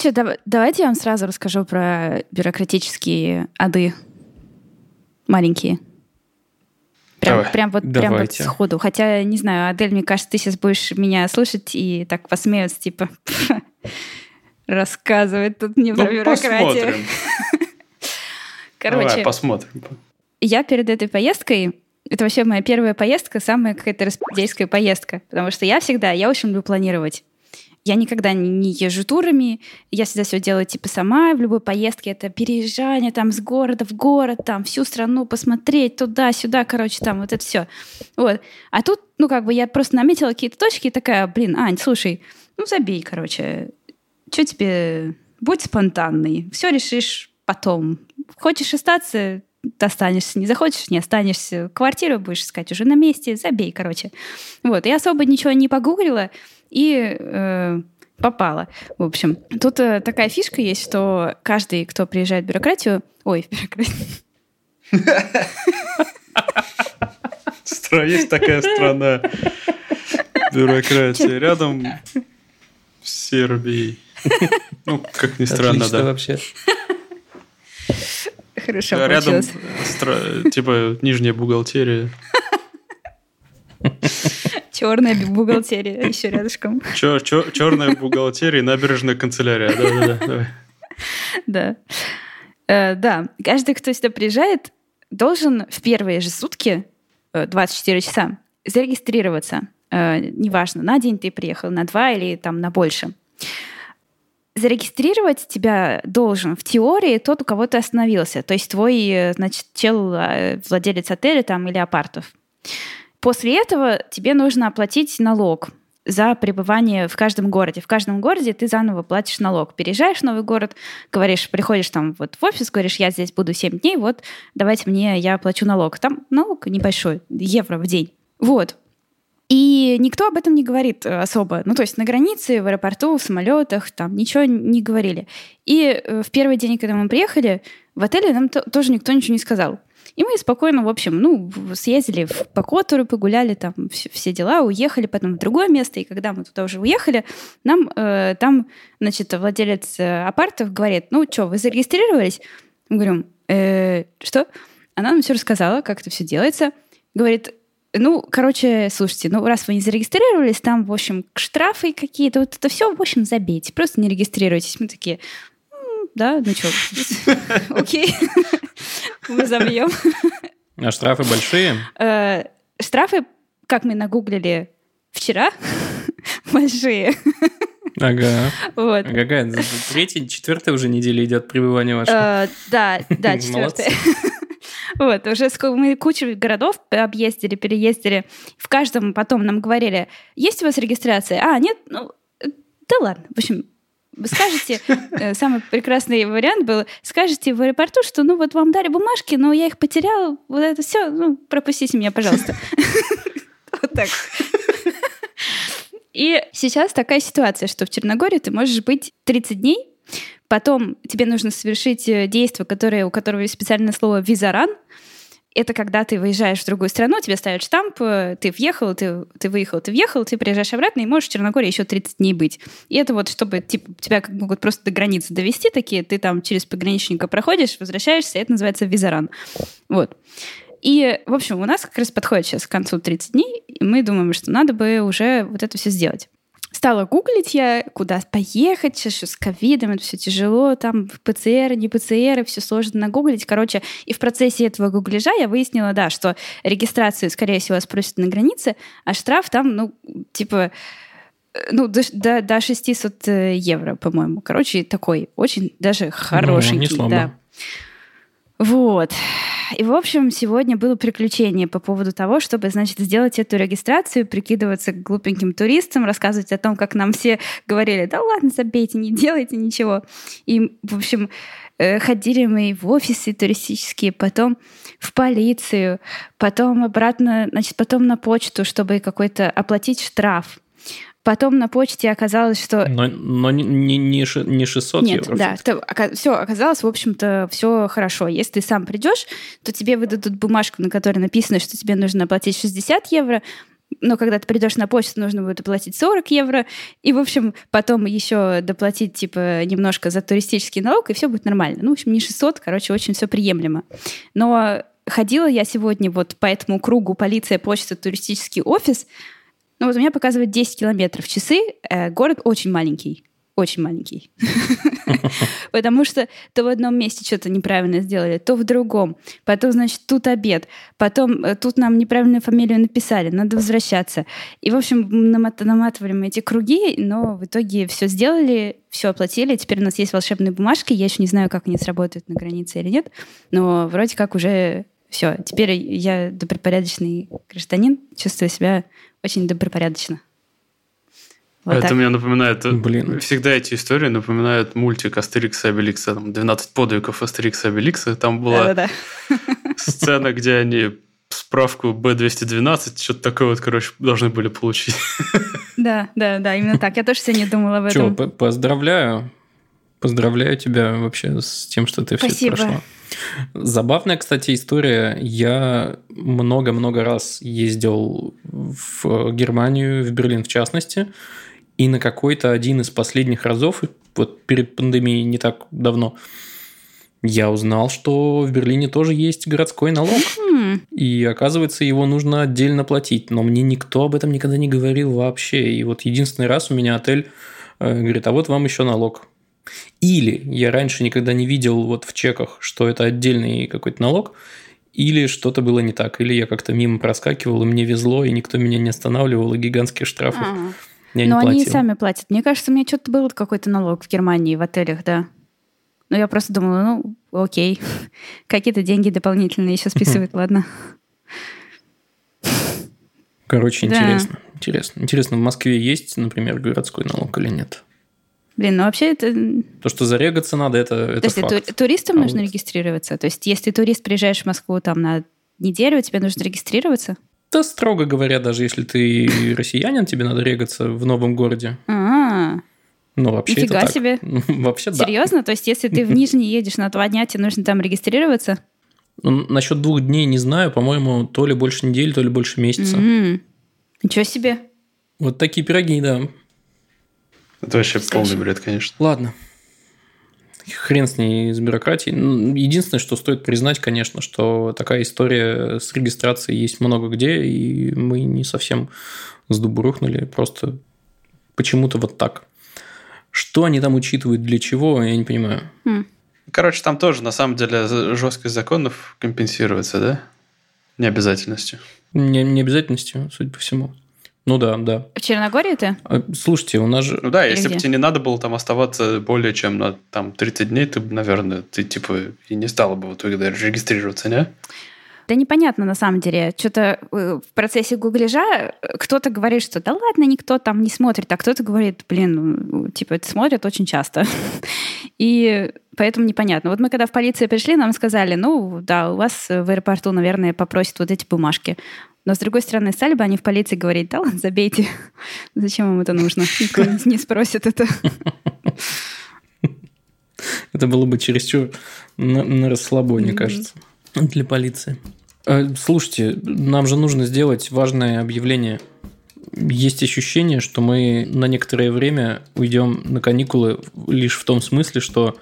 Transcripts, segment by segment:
Че, дав- давайте я вам сразу расскажу про бюрократические ады маленькие. Прям, Давай. прям вот прям вот сходу. Хотя, не знаю, Адель, мне кажется, ты сейчас будешь меня слушать и так посмеяться, типа, рассказывать тут мне про Ну, бюрократию. посмотрим. Короче, Давай, посмотрим. я перед этой поездкой, это вообще моя первая поездка, самая какая-то распределительская поездка, потому что я всегда, я очень люблю планировать. Я никогда не, езжу турами, я всегда все делаю типа сама, в любой поездке это переезжание там с города в город, там всю страну посмотреть туда-сюда, короче, там вот это все. Вот. А тут, ну как бы я просто наметила какие-то точки и такая, блин, Ань, слушай, ну забей, короче, что тебе, будь спонтанный, все решишь потом. Хочешь остаться, останешься, не захочешь, не останешься. Квартиру будешь искать уже на месте, забей, короче. Вот, я особо ничего не погуглила и э, попала. В общем, тут э, такая фишка есть, что каждый, кто приезжает в бюрократию... Ой, в бюрократию... Есть такая страна. Бюрократия. Рядом с Сербией. Ну, как ни странно, да. вообще. Хорошо Рядом, типа, нижняя бухгалтерия. Черная бухгалтерия еще рядышком. Черная бухгалтерия и набережная канцелярия. Да-да-да. Да. Э, да, каждый, кто сюда приезжает, должен в первые же сутки, э, 24 часа, зарегистрироваться. Э, Неважно, на день ты приехал, на два или там на больше. Зарегистрировать тебя должен в теории тот, у кого ты остановился. То есть твой, э, значит, чел, э, владелец отеля там или апартов. После этого тебе нужно оплатить налог за пребывание в каждом городе. В каждом городе ты заново платишь налог. Переезжаешь в новый город, говоришь, приходишь там вот в офис, говоришь, я здесь буду 7 дней, вот давайте мне, я плачу налог. Там налог небольшой, евро в день. Вот. И никто об этом не говорит э, особо. Ну, то есть на границе, в аэропорту, в самолетах, там ничего не говорили. И э, в первый день, когда мы приехали, в отеле нам то- тоже никто ничего не сказал. И мы спокойно, в общем, ну, съездили в, по Котору, погуляли, там все, все дела, уехали потом в другое место. И когда мы туда уже уехали, нам э, там, значит, владелец э, апартов говорит, ну, что, вы зарегистрировались? Мы говорим, «Э, что? Она нам все рассказала, как это все делается. Говорит, ну, короче, слушайте, ну, раз вы не зарегистрировались, там, в общем, штрафы какие-то, вот это все, в общем, забейте, просто не регистрируйтесь. Мы такие, «М, да, ну что, окей, мы забьем. А штрафы большие? Э, Штрафы, как мы нагуглили вчера, большие. Ага. Вот. А Какая? Третья, четвертая уже неделя идет пребывание ваше. Э, Да, да, четвертая. Вот, уже мы кучу городов объездили, переездили. В каждом потом нам говорили, есть у вас регистрация? А, нет? Ну, э, да ладно. В общем, скажете, э, самый прекрасный вариант был, скажете в аэропорту, что ну вот вам дали бумажки, но я их потеряла, вот это все, ну, пропустите меня, пожалуйста. Вот так. И сейчас такая ситуация, что в Черногории ты можешь быть 30 дней, потом тебе нужно совершить э, действие, которое, у которого есть специальное слово «визаран». Это когда ты выезжаешь в другую страну, тебе ставят штамп, э, ты въехал, ты, ты выехал, ты въехал, ты приезжаешь обратно и можешь в Черногории еще 30 дней быть. И это вот, чтобы типа, тебя как могут просто до границы довести такие, ты там через пограничника проходишь, возвращаешься, это называется визаран. Вот. И, в общем, у нас как раз подходит сейчас к концу 30 дней, и мы думаем, что надо бы уже вот это все сделать. Стала гуглить я, куда поехать, сейчас еще с ковидом, это все тяжело, там ПЦР, не ПЦР, все сложно нагуглить. Короче, и в процессе этого гугляжа я выяснила, да, что регистрацию, скорее всего, спросят на границе, а штраф там, ну, типа, э, ну, до, до, до 600 евро, по-моему. Короче, такой очень даже хорошенький. не слабо. да. Вот. И, в общем, сегодня было приключение по поводу того, чтобы, значит, сделать эту регистрацию, прикидываться глупеньким туристом, рассказывать о том, как нам все говорили, да ладно, забейте, не делайте ничего. И, в общем, э, ходили мы в офисы туристические, потом в полицию, потом обратно, значит, потом на почту, чтобы какой-то оплатить штраф. Потом на почте оказалось, что Но, но не, не, не ши- не 600 нет, евро. да, все оказалось, в общем-то, все хорошо. Если ты сам придешь, то тебе выдадут бумажку, на которой написано, что тебе нужно оплатить 60 евро, но когда ты придешь на почту, нужно будет оплатить 40 евро, и, в общем, потом еще доплатить, типа, немножко за туристический налог, и все будет нормально. Ну, в общем, не 600, короче, очень все приемлемо. Но ходила я сегодня вот по этому кругу полиция, почта, туристический офис, ну вот у меня показывает 10 километров часы, э, город очень маленький очень маленький. Потому что то в одном месте что-то неправильно сделали, то в другом. Потом, значит, тут обед. Потом э, тут нам неправильную фамилию написали, надо возвращаться. И, в общем, наматывали мы эти круги, но в итоге все сделали, все оплатили. Теперь у нас есть волшебные бумажки. Я еще не знаю, как они сработают на границе или нет, но вроде как уже все. Теперь я добропорядочный гражданин, чувствую себя очень добропорядочно. Вот это так. мне напоминает... Э, Блин. Всегда эти истории напоминают мультик Астерикса и Обеликса. Там 12 подвигов Астерикса и Обеликса. Там была Да-да-да. сцена, где они справку B212, что-то такое вот, короче, должны были получить. Да, да, да, именно так. Я тоже сегодня думала об этом. Чего, поздравляю. Поздравляю тебя вообще с тем, что ты Спасибо. все это прошла. Забавная, кстати, история. Я много-много раз ездил в Германию, в Берлин в частности, и на какой-то один из последних разов, вот перед пандемией не так давно, я узнал, что в Берлине тоже есть городской налог. И оказывается, его нужно отдельно платить. Но мне никто об этом никогда не говорил вообще. И вот единственный раз у меня отель э, говорит, а вот вам еще налог. Или я раньше никогда не видел вот в чеках, что это отдельный какой-то налог, или что-то было не так, или я как-то мимо проскакивал, и мне везло, и никто меня не останавливал, и гигантских штрафов. А-а-а. Я Но они и сами платят. Мне кажется, мне что-то был какой-то налог в Германии, в отелях, да. Но я просто думала, ну, окей, какие-то деньги дополнительные еще списывают, ладно. Короче, интересно, интересно. Интересно, в Москве есть, например, городской налог или нет? Блин, ну вообще это... То, что зарегаться надо, это, это То есть факт. туристам а нужно вот... регистрироваться? То есть если турист приезжаешь в Москву там на неделю, тебе нужно регистрироваться? Да, строго говоря, даже если ты россиянин, тебе надо регаться в новом городе. А, ну, вообще Нифига это себе. Ну, вообще да. Серьезно? То есть, если ты в Нижний едешь на два дня, тебе нужно там регистрироваться? Ну, насчет двух дней не знаю. По-моему, то ли больше недели, то ли больше месяца. Ничего себе. Вот такие пироги, да. Это вообще Скажи. полный бред, конечно. Ладно. Хрен с ней, с бюрократией. Ну, единственное, что стоит признать, конечно, что такая история с регистрацией есть много где, и мы не совсем с дубу рухнули, просто почему-то вот так. Что они там учитывают, для чего, я не понимаю. Хм. Короче, там тоже, на самом деле, жесткость законов компенсируется, да? Необязательностью. Не, необязательностью, судя по всему. Ну да, да. В Черногории ты? А, слушайте, у нас же... Ну да, если бы тебе не надо было там оставаться более чем на там 30 дней, ты, наверное, ты типа и не стала бы вот тогда регистрироваться, не? Да непонятно на самом деле. Что-то э, в процессе гугляжа э, кто-то говорит, что да ладно, никто там не смотрит, а кто-то говорит, блин, ну, типа это смотрят очень часто. И поэтому непонятно. Вот мы когда в полиции пришли, нам сказали, ну да, у вас в аэропорту, наверное, попросят вот эти бумажки. Но, с другой стороны, стали бы они в полиции говорить, да ладно, забейте, зачем вам это нужно? Никто не спросит это. Это было бы чересчур на, на расслабоне, кажется, для полиции. Э, слушайте, нам же нужно сделать важное объявление. Есть ощущение, что мы на некоторое время уйдем на каникулы лишь в том смысле, что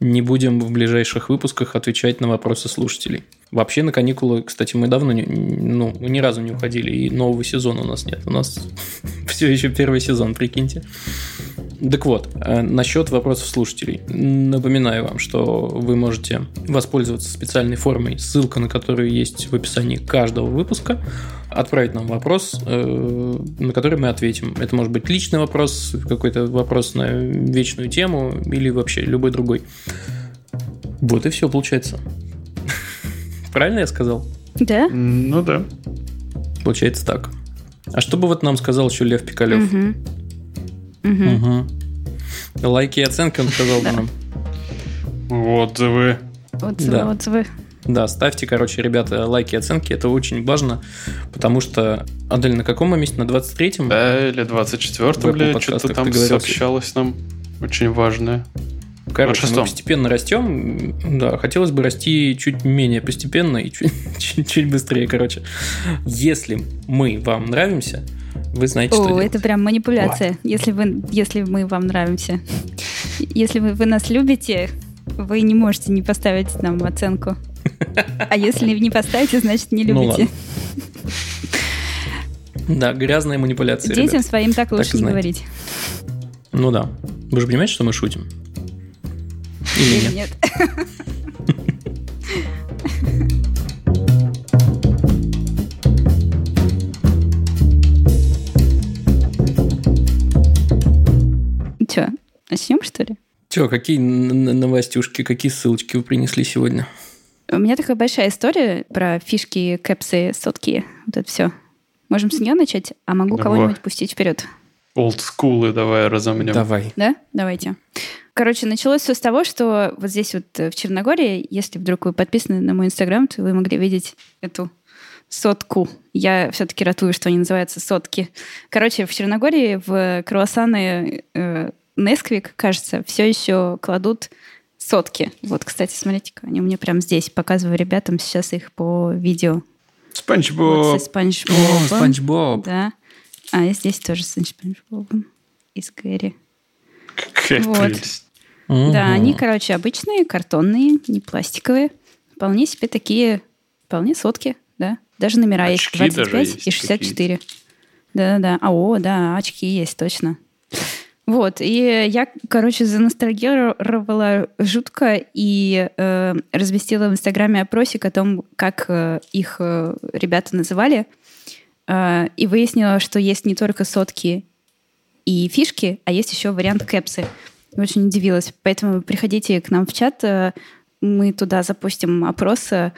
не будем в ближайших выпусках отвечать на вопросы слушателей. Вообще на каникулы, кстати, мы давно не, ну, ни разу не уходили, и нового сезона у нас нет. У нас все еще первый сезон, прикиньте. Так вот, э, насчет вопросов слушателей. Напоминаю вам, что вы можете воспользоваться специальной формой, ссылка на которую есть в описании каждого выпуска, отправить нам вопрос, э, на который мы ответим. Это может быть личный вопрос, какой-то вопрос на вечную тему или вообще любой другой. Вот и все получается. Правильно я сказал? Да. Ну да. Получается так. А что бы вот нам сказал еще Лев Пикалев? Угу. Угу. Угу. Лайки и оценки он сказал бы нам. Отзывы. Отзывы, да. отзывы. Да, ставьте, короче, ребята, лайки и оценки, это очень важно, потому что, Адель, на каком мы месте? На 23-м? Да, или 24-м, или что-то там сообщалось нам очень важное. Короче, мы постепенно растем. Да, хотелось бы расти чуть менее постепенно и чуть, чуть, чуть быстрее, короче. Если мы вам нравимся, вы знаете, О, что это делать. прям манипуляция. Если, вы, если мы вам нравимся. Если вы, вы нас любите, вы не можете не поставить нам оценку. А если не поставите, значит не ну любите. Ну, да, грязная манипуляция. Детям ребят. своим так лучше так не говорить. Ну да. Вы же понимаете, что мы шутим? Или нет? Че, начнем, что ли? Че, какие новостюшки, какие ссылочки вы принесли сегодня? У меня такая большая история про фишки, кэпсы, сотки. Вот это все. Можем с нее начать, а могу кого-нибудь пустить вперед. Олдскулы давай разомнем. Давай. Да? Давайте. Короче, началось все с того, что вот здесь вот э, в Черногории, если вдруг вы подписаны на мой инстаграм, то вы могли видеть эту сотку. Я все-таки ратую, что они называются сотки. Короче, в Черногории в круассаны э, Несквик, кажется, все еще кладут сотки. Вот, кстати, смотрите-ка, они у меня прямо здесь. Показываю ребятам сейчас их по видео. Спанч Боб. Вот Спанч Боб. Спанч Боб. Да. А, и здесь тоже с Спанч Бобом. Из Гэри. Какая вот. прелесть. Угу. Да, они, короче, обычные, картонные, не пластиковые. Вполне себе такие, вполне сотки, да. Даже номера очки есть 25 есть и 64. Да-да-да. А, о, да, очки есть, точно. Вот, и я, короче, заностальгировала жутко и э, разместила в Инстаграме опросик о том, как э, их э, ребята называли, э, и выяснила, что есть не только сотки и фишки, а есть еще вариант кэпсы. Очень удивилась. Поэтому приходите к нам в чат, э, мы туда запустим опрос э,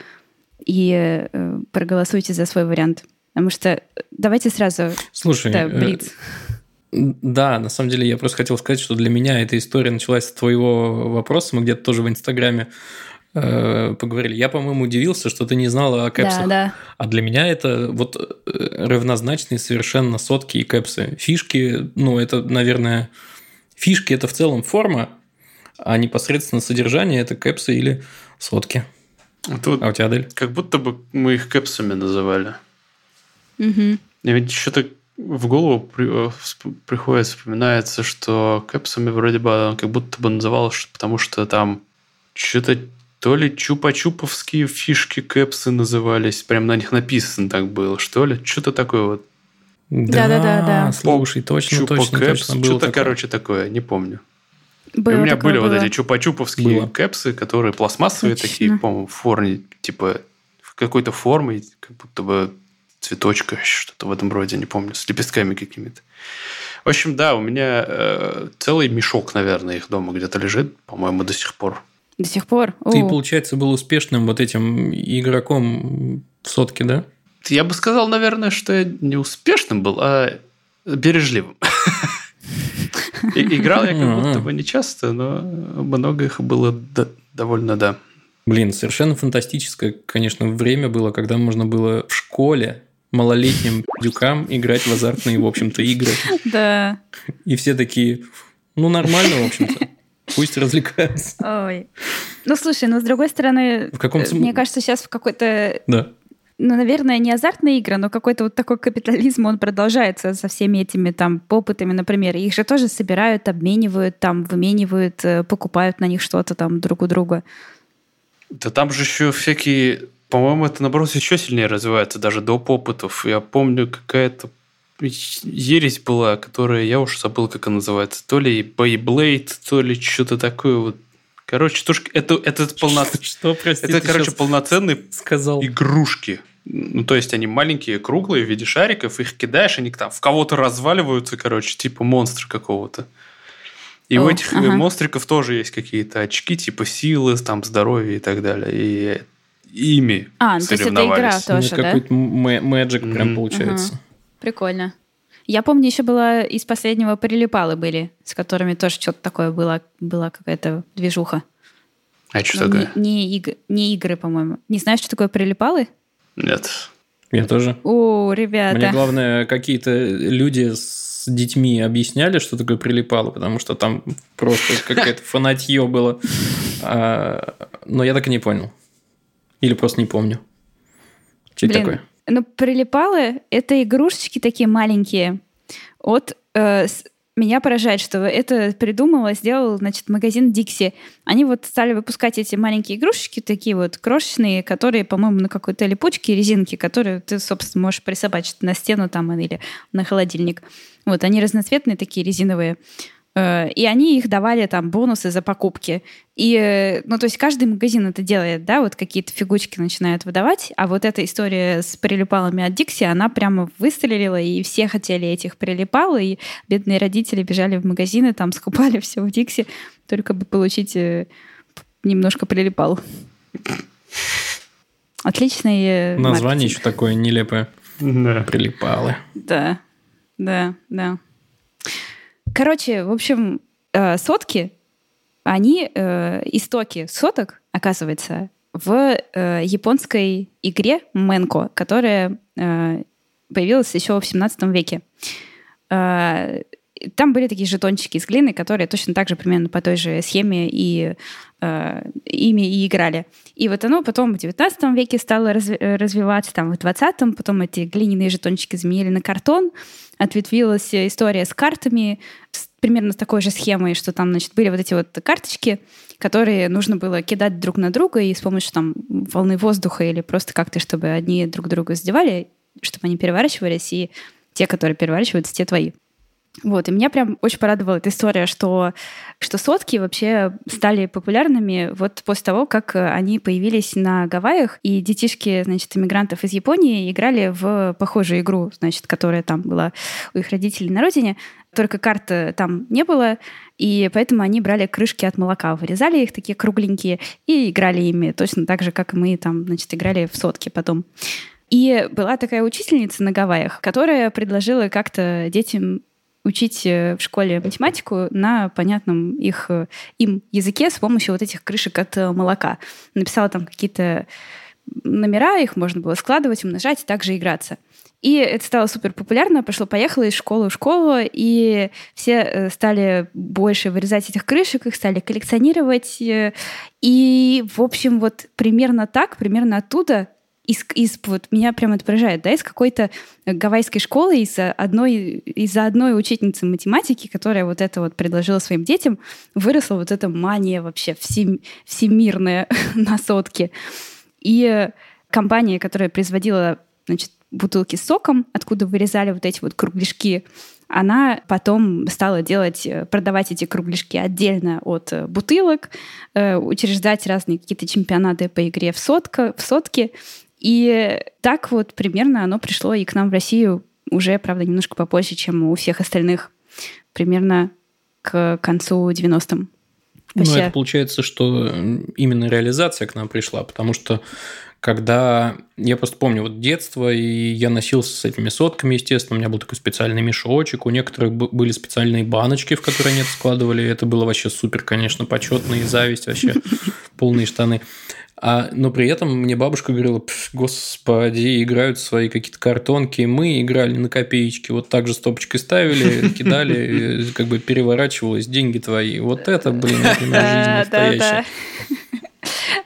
и э, проголосуйте за свой вариант. Потому что давайте сразу... Слушай, да, Блиц. Да, на самом деле я просто хотел сказать, что для меня эта история началась с твоего вопроса. Мы где-то тоже в Инстаграме э, поговорили. Я, по-моему, удивился, что ты не знала о кэпсах. Да, да. А для меня это вот равнозначные совершенно сотки и кэпсы. Фишки, ну, это, наверное, Фишки – это в целом форма, а непосредственно содержание – это кэпсы или сотки. Тут а у тебя, Адель? Как будто бы мы их кэпсами называли. Угу. И ведь что-то в голову при, э, приходит, вспоминается, что кэпсами вроде бы как будто бы называлось, потому что там что-то то ли чупа-чуповские фишки кэпсы назывались, прям на них написано так было, что ли, что-то такое вот. Да, да, да, да. Слушай, точно, Чупа точно, кэпс, точно. Что-то, короче, такое, не помню. Было у меня были было. вот эти чупа-чуповские было. кэпсы, которые пластмассовые Точно. такие, по-моему, в форме, типа, в какой-то форме, как будто бы цветочка, что-то в этом роде, не помню, с лепестками какими-то. В общем, да, у меня э, целый мешок, наверное, их дома где-то лежит, по-моему, до сих пор. До сих пор? Ты, О. получается, был успешным вот этим игроком в сотке, да? Я бы сказал, наверное, что я не успешным был, а бережливым. Играл я как будто бы не часто, но много их было довольно, да. Блин, совершенно фантастическое, конечно, время было, когда можно было в школе малолетним дюкам играть в азартные, в общем-то, игры. Да. И все такие, ну, нормально, в общем-то. Пусть развлекаются. Ой. Ну, слушай, но с другой стороны, в каком мне кажется, сейчас в какой-то да ну, наверное, не азартные игры, но какой-то вот такой капитализм, он продолжается со всеми этими там попытами, например. Их же тоже собирают, обменивают, там, выменивают, э, покупают на них что-то там друг у друга. Да там же еще всякие... По-моему, это, наоборот, еще сильнее развивается, даже до попытов. Я помню, какая-то ересь была, которая, я уж забыл, как она называется. То ли Beyblade, то ли что-то такое вот Короче, то, это, это, полно... что, простите, это короче, полноценные сказал. игрушки. Ну, то есть, они маленькие, круглые, в виде шариков, их кидаешь, они там в кого-то разваливаются, короче, типа монстра какого-то. И О, у этих ага. монстриков тоже есть какие-то очки, типа силы, там, здоровья и так далее. И ими А, ну, то есть это игра тоже, ну, да? Какой-то magic mm-hmm. прям получается. Ага. Прикольно. Я помню, еще была из последнего прилипалы были, с которыми тоже что-то такое было, была какая-то движуха. А что такое? Не, не, иг- не игры, по-моему. Не знаешь, что такое прилипалы? Нет. Я тоже. О, ребята. Мне главное, какие-то люди с с детьми объясняли, что такое прилипало, потому что там просто какое-то фанатье было. А, но я так и не понял. Или просто не помню. Что это такое? Ну, прилипалы — это игрушечки такие маленькие от э, меня поражает, что это придумала, сделал, значит, магазин Dixie. Они вот стали выпускать эти маленькие игрушечки, такие вот крошечные, которые, по-моему, на какой-то липучке, резинки, которые ты, собственно, можешь присобачить на стену там или на холодильник. Вот, они разноцветные такие резиновые. И они их давали там бонусы за покупки. И, э, ну, то есть каждый магазин это делает, да, вот какие-то фигучки начинают выдавать, а вот эта история с прилипалами от Дикси, она прямо выстрелила, и все хотели этих прилипал, и бедные родители бежали в магазины, там скупали все в Дикси, только бы получить э, немножко прилипал. Отличный Название маркетинг. еще такое нелепое. Да. Прилипалы. Да, да, да. Короче, в общем, э, сотки, они, э, истоки соток, оказывается, в э, японской игре Менко, которая появилась еще в 17 веке. Там были такие жетончики из глины, которые точно так же примерно по той же схеме и э, ими и играли. И вот оно потом в 19 веке стало разви- развиваться, там в 20-м, потом эти глиняные жетончики заменили на картон, ответвилась история с картами, с, примерно с такой же схемой, что там, значит, были вот эти вот карточки, которые нужно было кидать друг на друга и с помощью там волны воздуха или просто как-то, чтобы одни друг друга задевали, чтобы они переворачивались, и те, которые переворачиваются, те твои. Вот, и меня прям очень порадовала эта история, что, что сотки вообще стали популярными вот после того, как они появились на Гавайях, и детишки, значит, иммигрантов из Японии играли в похожую игру, значит, которая там была у их родителей на родине, только карты там не было, и поэтому они брали крышки от молока, вырезали их такие кругленькие и играли ими, точно так же, как мы там, значит, играли в сотки потом. И была такая учительница на Гавайях, которая предложила как-то детям учить э, в школе математику на понятном их, э, им языке с помощью вот этих крышек от э, молока. Написала там какие-то номера, их можно было складывать, умножать и также играться. И это стало супер популярно, пошло-поехало из школы в школу, и все стали больше вырезать этих крышек, их стали коллекционировать. И, в общем, вот примерно так, примерно оттуда из, из вот меня прямо это да, из какой-то гавайской школы, из одной, из одной учительницы математики, которая вот это вот предложила своим детям, выросла вот эта мания вообще всем, всемирная на сотки. И компания, которая производила, значит, бутылки с соком, откуда вырезали вот эти вот кругляшки, она потом стала делать, продавать эти кругляшки отдельно от бутылок, э, учреждать разные какие-то чемпионаты по игре в, сотка, в сотки. И так вот примерно оно пришло и к нам в Россию уже, правда, немножко попозже, чем у всех остальных, примерно к концу 90-м. Ну, это получается, что именно реализация к нам пришла, потому что когда я просто помню вот детство, и я носился с этими сотками, естественно, у меня был такой специальный мешочек, у некоторых были специальные баночки, в которые они это складывали, это было вообще супер, конечно, почетно и зависть вообще, полные штаны. А, но при этом мне бабушка говорила, господи, играют свои какие-то картонки. Мы играли на копеечки, вот так же стопочкой ставили, кидали, как бы переворачивалось, деньги твои. Вот это, блин, это жизнь настоящая.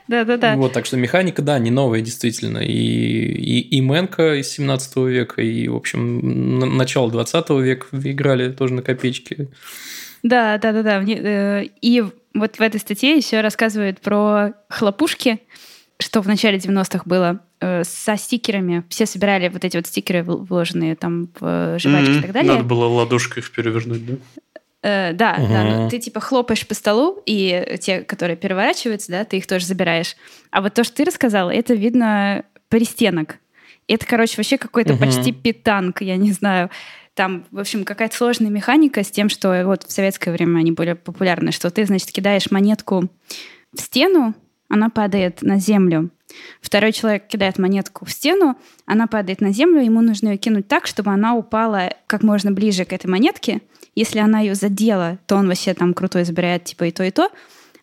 Да-да-да. Вот, так что механика, да, не новая, действительно. И, и, и Мэнка из 17 века, и, в общем, начало 20 века играли тоже на копеечки. Да, да, да, да. Э, и вот в этой статье еще рассказывают про хлопушки, что в начале 90-х было э, со стикерами. Все собирали вот эти вот стикеры, вложенные там в э, жвачки mm-hmm. и так далее. Надо было ладошкой их перевернуть, да? Э, да, угу. да, ну, ты типа хлопаешь по столу, и те, которые переворачиваются, да, ты их тоже забираешь. А вот то, что ты рассказала, это видно пристенок. Это, короче, вообще какой-то угу. почти питанк, я не знаю. Там, в общем, какая-то сложная механика с тем, что вот в советское время они были популярны, что ты, значит, кидаешь монетку в стену, она падает на землю. Второй человек кидает монетку в стену, она падает на землю, ему нужно ее кинуть так, чтобы она упала как можно ближе к этой монетке. Если она ее задела, то он вообще там крутой забирает типа и то, и то.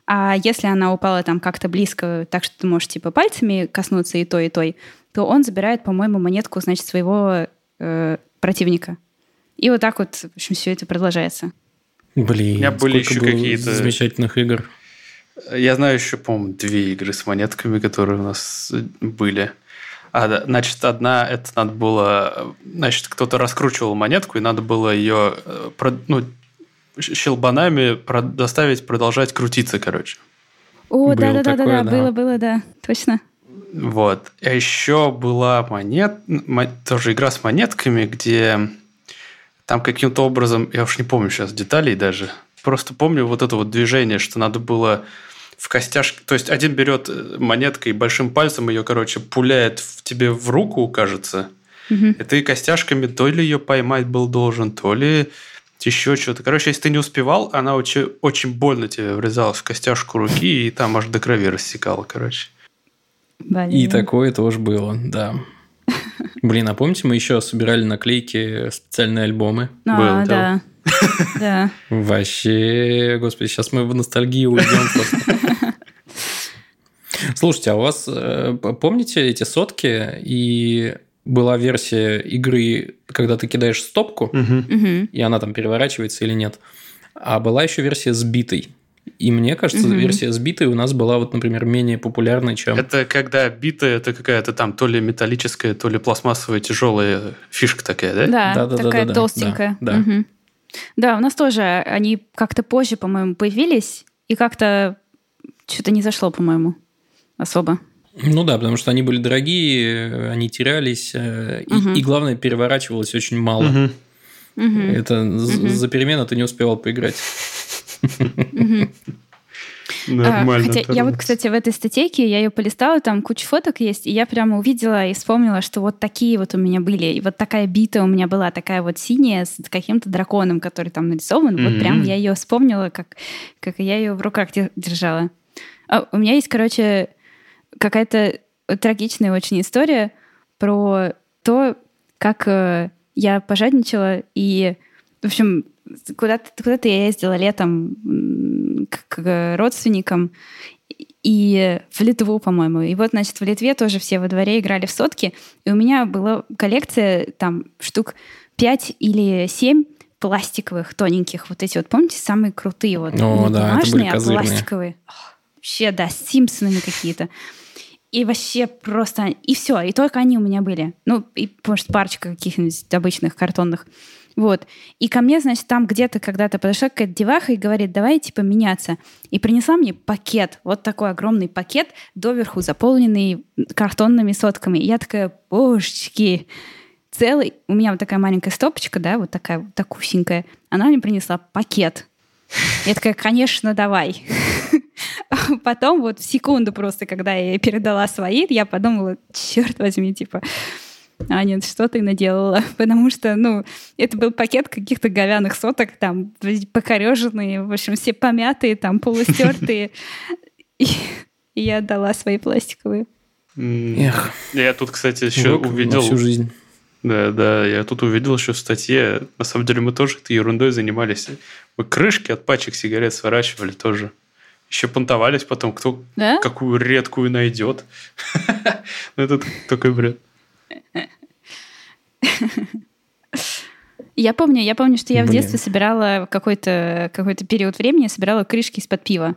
А если она упала там как-то близко, так что ты можешь типа пальцами коснуться и то, и той, то он забирает, по-моему, монетку, значит, своего э, противника. И вот так вот, в общем, все это продолжается. Блин, У меня были еще какие-то замечательных игр. Я знаю еще, по-моему, две игры с монетками, которые у нас были. А, значит, одна, это надо было... Значит, кто-то раскручивал монетку, и надо было ее э, ну, щелбанами доставить, продолжать крутиться, короче. О, да-да-да, да, было, было, да, точно. Вот. А еще была монет, тоже игра с монетками, где там каким-то образом, я уж не помню сейчас деталей даже, просто помню вот это вот движение, что надо было в костяшке. То есть один берет э, монеткой большим пальцем ее, короче, пуляет в тебе в руку, кажется. Угу. И ты костяшками то ли ее поймать был должен, то ли еще что-то. Короче, если ты не успевал, она очень, очень больно тебе врезалась в костяшку руки, и там аж до крови рассекала, короче. Блин. И такое тоже было, да. Блин, а помните, мы еще собирали наклейки специальные альбомы? А, Был, да. Да. Вообще, господи, сейчас мы в ностальгию уйдем просто. Слушайте, а у вас, э, помните эти сотки и была версия игры, когда ты кидаешь стопку, и она там переворачивается или нет. А была еще версия сбитой. И мне кажется, угу. версия сбитой у нас была, вот, например, менее популярной, чем... Это когда битая, это какая-то там то ли металлическая, то ли пластмассовая тяжелая фишка такая, да? Да, да, да такая да, да, толстенькая. Да, да. Угу. да, у нас тоже они как-то позже, по-моему, появились, и как-то что-то не зашло, по-моему, особо. Ну да, потому что они были дорогие, они терялись, угу. и, и главное, переворачивалось очень мало. Угу. Это угу. за перемену ты не успевал поиграть. Нормально. Хотя я вот, кстати, в этой статейке, я ее полистала, там куча фоток есть, и я прямо увидела и вспомнила, что вот такие вот у меня были. И вот такая бита у меня была, такая вот синяя с каким-то драконом, который там нарисован. Mm-hmm. Вот прям я ее вспомнила, как, как я ее в руках держала. А у меня есть, короче, какая-то трагичная очень история про то, как э, я пожадничала и, в общем, куда-то куда я ездила летом к, родственникам и в Литву, по-моему. И вот, значит, в Литве тоже все во дворе играли в сотки. И у меня была коллекция там штук 5 или 7 пластиковых, тоненьких. Вот эти вот, помните, самые крутые вот. О, не да, бумажные, а пластиковые. Вообще, да, с Симпсонами какие-то. И вообще просто... И все, и только они у меня были. Ну, и, может, парочка каких-нибудь обычных картонных. Вот. И ко мне, значит, там где-то когда-то подошла какая-то деваха и говорит, давай, типа, меняться. И принесла мне пакет, вот такой огромный пакет, доверху заполненный картонными сотками. И я такая, божечки, целый, у меня вот такая маленькая стопочка, да, вот такая вот такусенькая. Она мне принесла пакет. Я такая, конечно, давай. Потом вот в секунду просто, когда я ей передала свои, я подумала, черт возьми, типа, а нет, что ты наделала? Потому что, ну, это был пакет каких-то говяных соток, там, покореженные, в общем, все помятые, там, полустертые. И, и я отдала свои пластиковые. Эх. Я тут, кстати, еще увидел... всю жизнь. Да, да, я тут увидел еще в статье. На самом деле мы тоже этой ерундой занимались. Мы крышки от пачек сигарет сворачивали тоже. Еще понтовались потом, кто да? какую редкую найдет. Ну, это такой бред. Я помню, я помню, что я Блин. в детстве собирала какой-то какой период времени, собирала крышки из-под пива.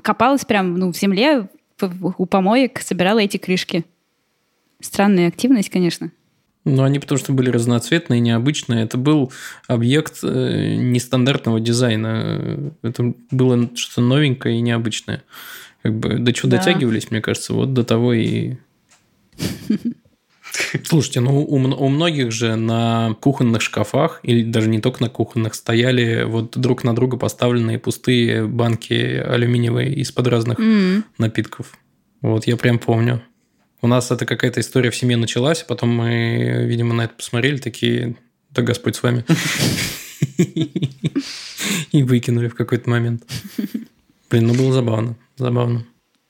Копалась прям ну, в земле, у помоек, собирала эти крышки. Странная активность, конечно. Ну, они потому что были разноцветные, необычные. Это был объект э, нестандартного дизайна. Это было что-то новенькое и необычное. Как бы до чего да. дотягивались, мне кажется, вот до того и Слушайте, ну у, у многих же на кухонных шкафах, или даже не только на кухонных, стояли вот друг на друга поставленные пустые банки алюминиевые из-под разных mm. напитков. Вот я прям помню. У нас это какая-то история в семье началась, а потом мы, видимо, на это посмотрели, такие, да Господь с вами. И выкинули в какой-то момент. Блин, ну было забавно, забавно.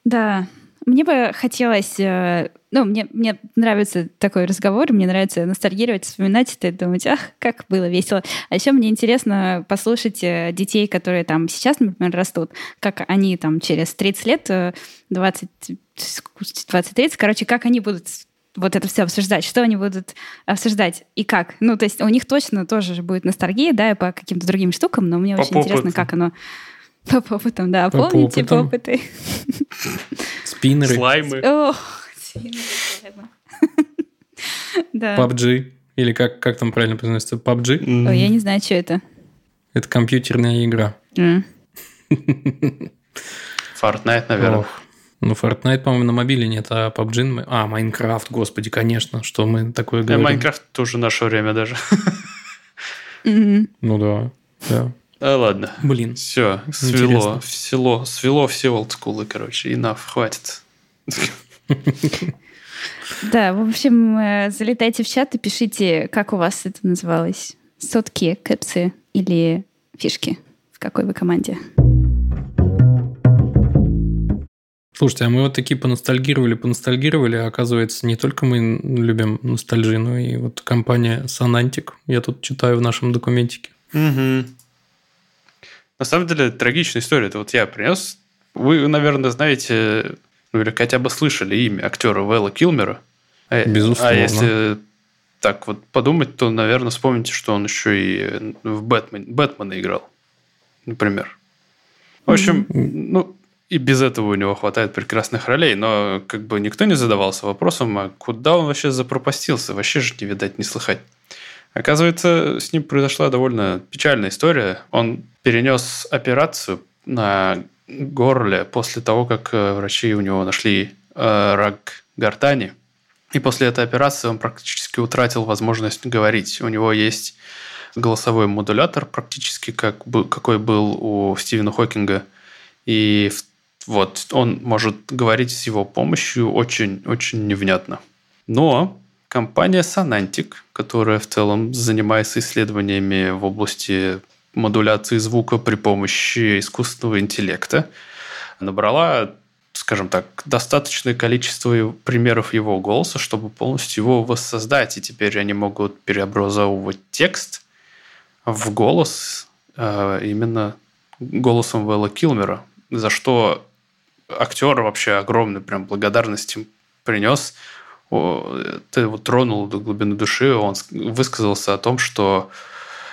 Да, мне бы хотелось э, ну, мне, мне нравится такой разговор, мне нравится ностальгировать, вспоминать это и думать, ах, как было весело. А еще мне интересно послушать э, детей, которые там сейчас, например, растут, как они там через 30 лет, 20, 20-30, короче, как они будут вот это все обсуждать? Что они будут обсуждать и как? Ну, то есть у них точно тоже будет ностальгия, да, по каким-то другим штукам, но мне по очень интересно, как оно... По опытам, да. По Помните опытам. опыты? Спиннеры. Слаймы. О, слаймы. Да. PUBG. Или как, как там правильно произносится? PUBG? Mm. Ой, я не знаю, что это. Это компьютерная игра. Mm. Fortnite, наверное. Ох. Ну, Fortnite, по-моему, на мобиле нет, а PUBG... А, Майнкрафт, господи, конечно, что мы такое говорим. Майнкрафт тоже наше время даже. Ну да, да. Да ладно. Блин. Все, свело, село, свело все олдскулы, короче, enough, хватит. Да, в общем, э, залетайте в чат и пишите, как у вас это называлось. Сотки, кэпсы или фишки. В какой вы команде. Слушайте, а мы вот такие поностальгировали, поностальгировали, а оказывается, не только мы любим ностальжи, но и вот компания Санантик, я тут читаю в нашем документике. Угу. На самом деле, трагичная история. Это вот я принес. Вы, наверное, знаете, ну или хотя бы слышали имя актера Вэлла Килмера. А, Безусловно. А если так вот подумать, то, наверное, вспомните, что он еще и в Бэтмен, Бэтмена играл, например. В общем, ну, и без этого у него хватает прекрасных ролей, но как бы никто не задавался вопросом, а куда он вообще запропастился, вообще же не видать, не слыхать. Оказывается, с ним произошла довольно печальная история. Он перенес операцию на горле после того, как э, врачи у него нашли э, рак гортани. И после этой операции он практически утратил возможность говорить. У него есть голосовой модулятор, практически как, какой был у Стивена Хокинга. И вот, он может говорить с его помощью очень-очень невнятно. Но компания Sonantic, которая в целом занимается исследованиями в области модуляции звука при помощи искусственного интеллекта, набрала, скажем так, достаточное количество примеров его голоса, чтобы полностью его воссоздать. И теперь они могут преобразовывать текст в голос э, именно голосом Вэлла Килмера, за что актер вообще огромной прям благодарности принес. Ты его тронул до глубины души. Он высказался о том, что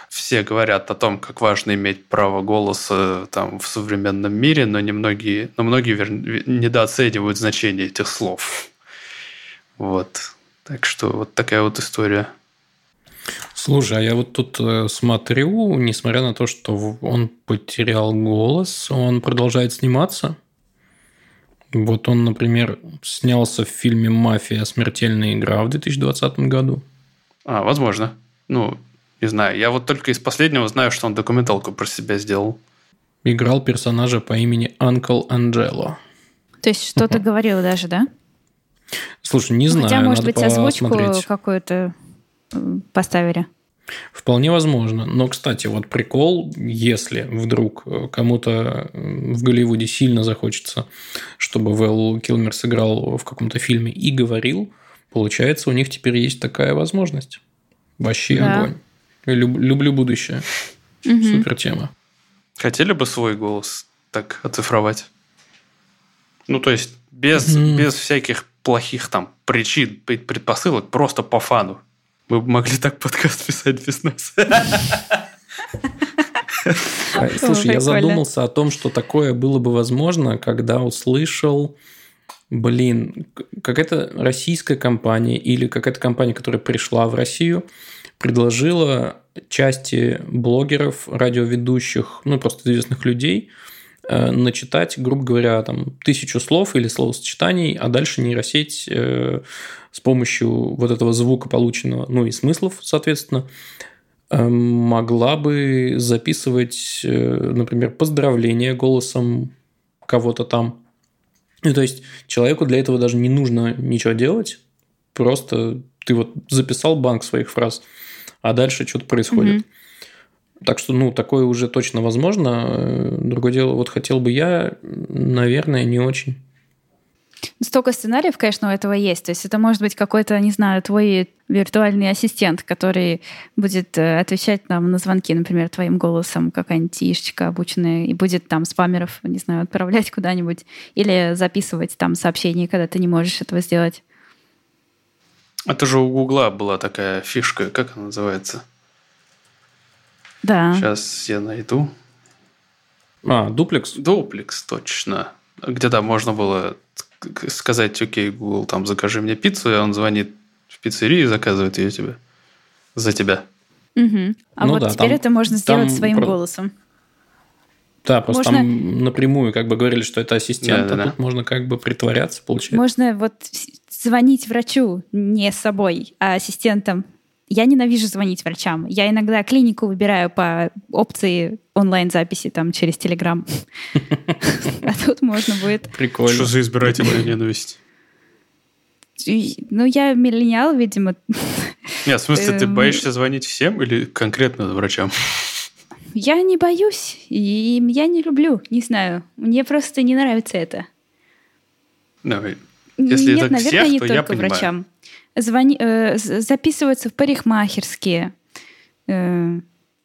все говорят о том, как важно иметь право голоса там, в современном мире, но немногие, но многие вер... недооценивают значение этих слов. Вот. Так что вот такая вот история. Слушай, а я вот тут э, смотрю, несмотря на то, что он потерял голос, он продолжает сниматься. Вот он, например, снялся в фильме «Мафия. Смертельная игра» в 2020 году. А, возможно. Ну, не знаю. Я вот только из последнего знаю, что он документалку про себя сделал. Играл персонажа по имени Анкл Анджело. То есть что-то говорил даже, да? Слушай, не знаю. Хотя, может быть, озвучку какую-то поставили. Вполне возможно. Но, кстати, вот прикол, если вдруг э, кому-то в Голливуде сильно захочется, чтобы Вэл Килмер сыграл в каком-то фильме и говорил, получается, у них теперь есть такая возможность. Вообще да. огонь. Люб, люблю будущее. Угу. Супер тема. Хотели бы свой голос так оцифровать? Ну, то есть, без, угу. без всяких плохих там причин, предпосылок, просто по фану. Мы бы могли так подкаст писать без нас. Слушай, я задумался о том, что такое было бы возможно, когда услышал, блин, какая-то российская компания или какая-то компания, которая пришла в Россию, предложила части блогеров, радиоведущих, ну, просто известных людей, э, начитать, грубо говоря, там, тысячу слов или словосочетаний, а дальше нейросеть э, с помощью вот этого звука полученного, ну и смыслов, соответственно, эм, могла бы записывать, э, например, поздравления голосом кого-то там. Ну, то есть человеку для этого даже не нужно ничего делать, просто ты вот записал банк своих фраз, а дальше что-то происходит. Mm-hmm. Так что, ну, такое уже точно возможно. Э, другое дело, вот хотел бы я, наверное, не очень. Столько сценариев, конечно, у этого есть. То есть это может быть какой-то, не знаю, твой виртуальный ассистент, который будет э, отвечать нам на звонки, например, твоим голосом, какая-нибудь ишечка обученная, и будет там спамеров, не знаю, отправлять куда-нибудь или записывать там сообщения, когда ты не можешь этого сделать. Это же у Гугла была такая фишка, как она называется? Да. Сейчас я найду. А, дуплекс? Дуплекс, точно. Где там можно было сказать, окей, Google, там, закажи мне пиццу, и он звонит в пиццерию и заказывает ее тебе. За тебя. Угу. А ну вот да, теперь там, это можно сделать своим про... голосом. Да, просто можно... там напрямую как бы говорили, что это ассистент, да, а да, тут да. можно как бы притворяться, получается. Можно вот звонить врачу не с собой, а ассистентом. Я ненавижу звонить врачам. Я иногда клинику выбираю по опции онлайн-записи там через Телеграм. А тут можно будет... Прикольно. Что за избирательная ненависть? Ну, я миллениал, видимо. Нет, в смысле, ты эм, боишься звонить всем или конкретно врачам? Я не боюсь, и я не люблю, не знаю. Мне просто не нравится это. Давай. Если Нет, это наверное, всех, не то только я врачам. Звони, э, записываются в парикмахерские. Э,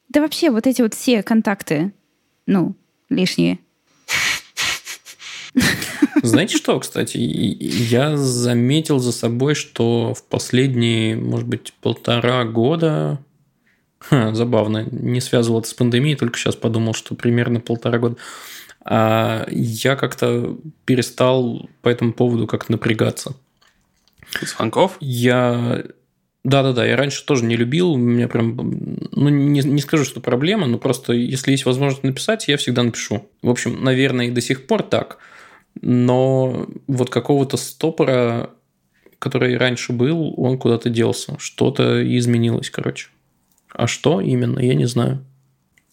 да вообще вот эти вот все контакты, ну, лишние. Знаете что, кстати, я заметил за собой, что в последние, может быть, полтора года, Ха, забавно, не связывал это с пандемией, только сейчас подумал, что примерно полтора года, а я как-то перестал по этому поводу как-то напрягаться. Звонков? Я да-да-да, я раньше тоже не любил, у меня прям, ну, не, не скажу, что проблема, но просто если есть возможность написать, я всегда напишу. В общем, наверное, и до сих пор так, но вот какого-то стопора, который раньше был, он куда-то делся, что-то изменилось, короче. А что именно, я не знаю.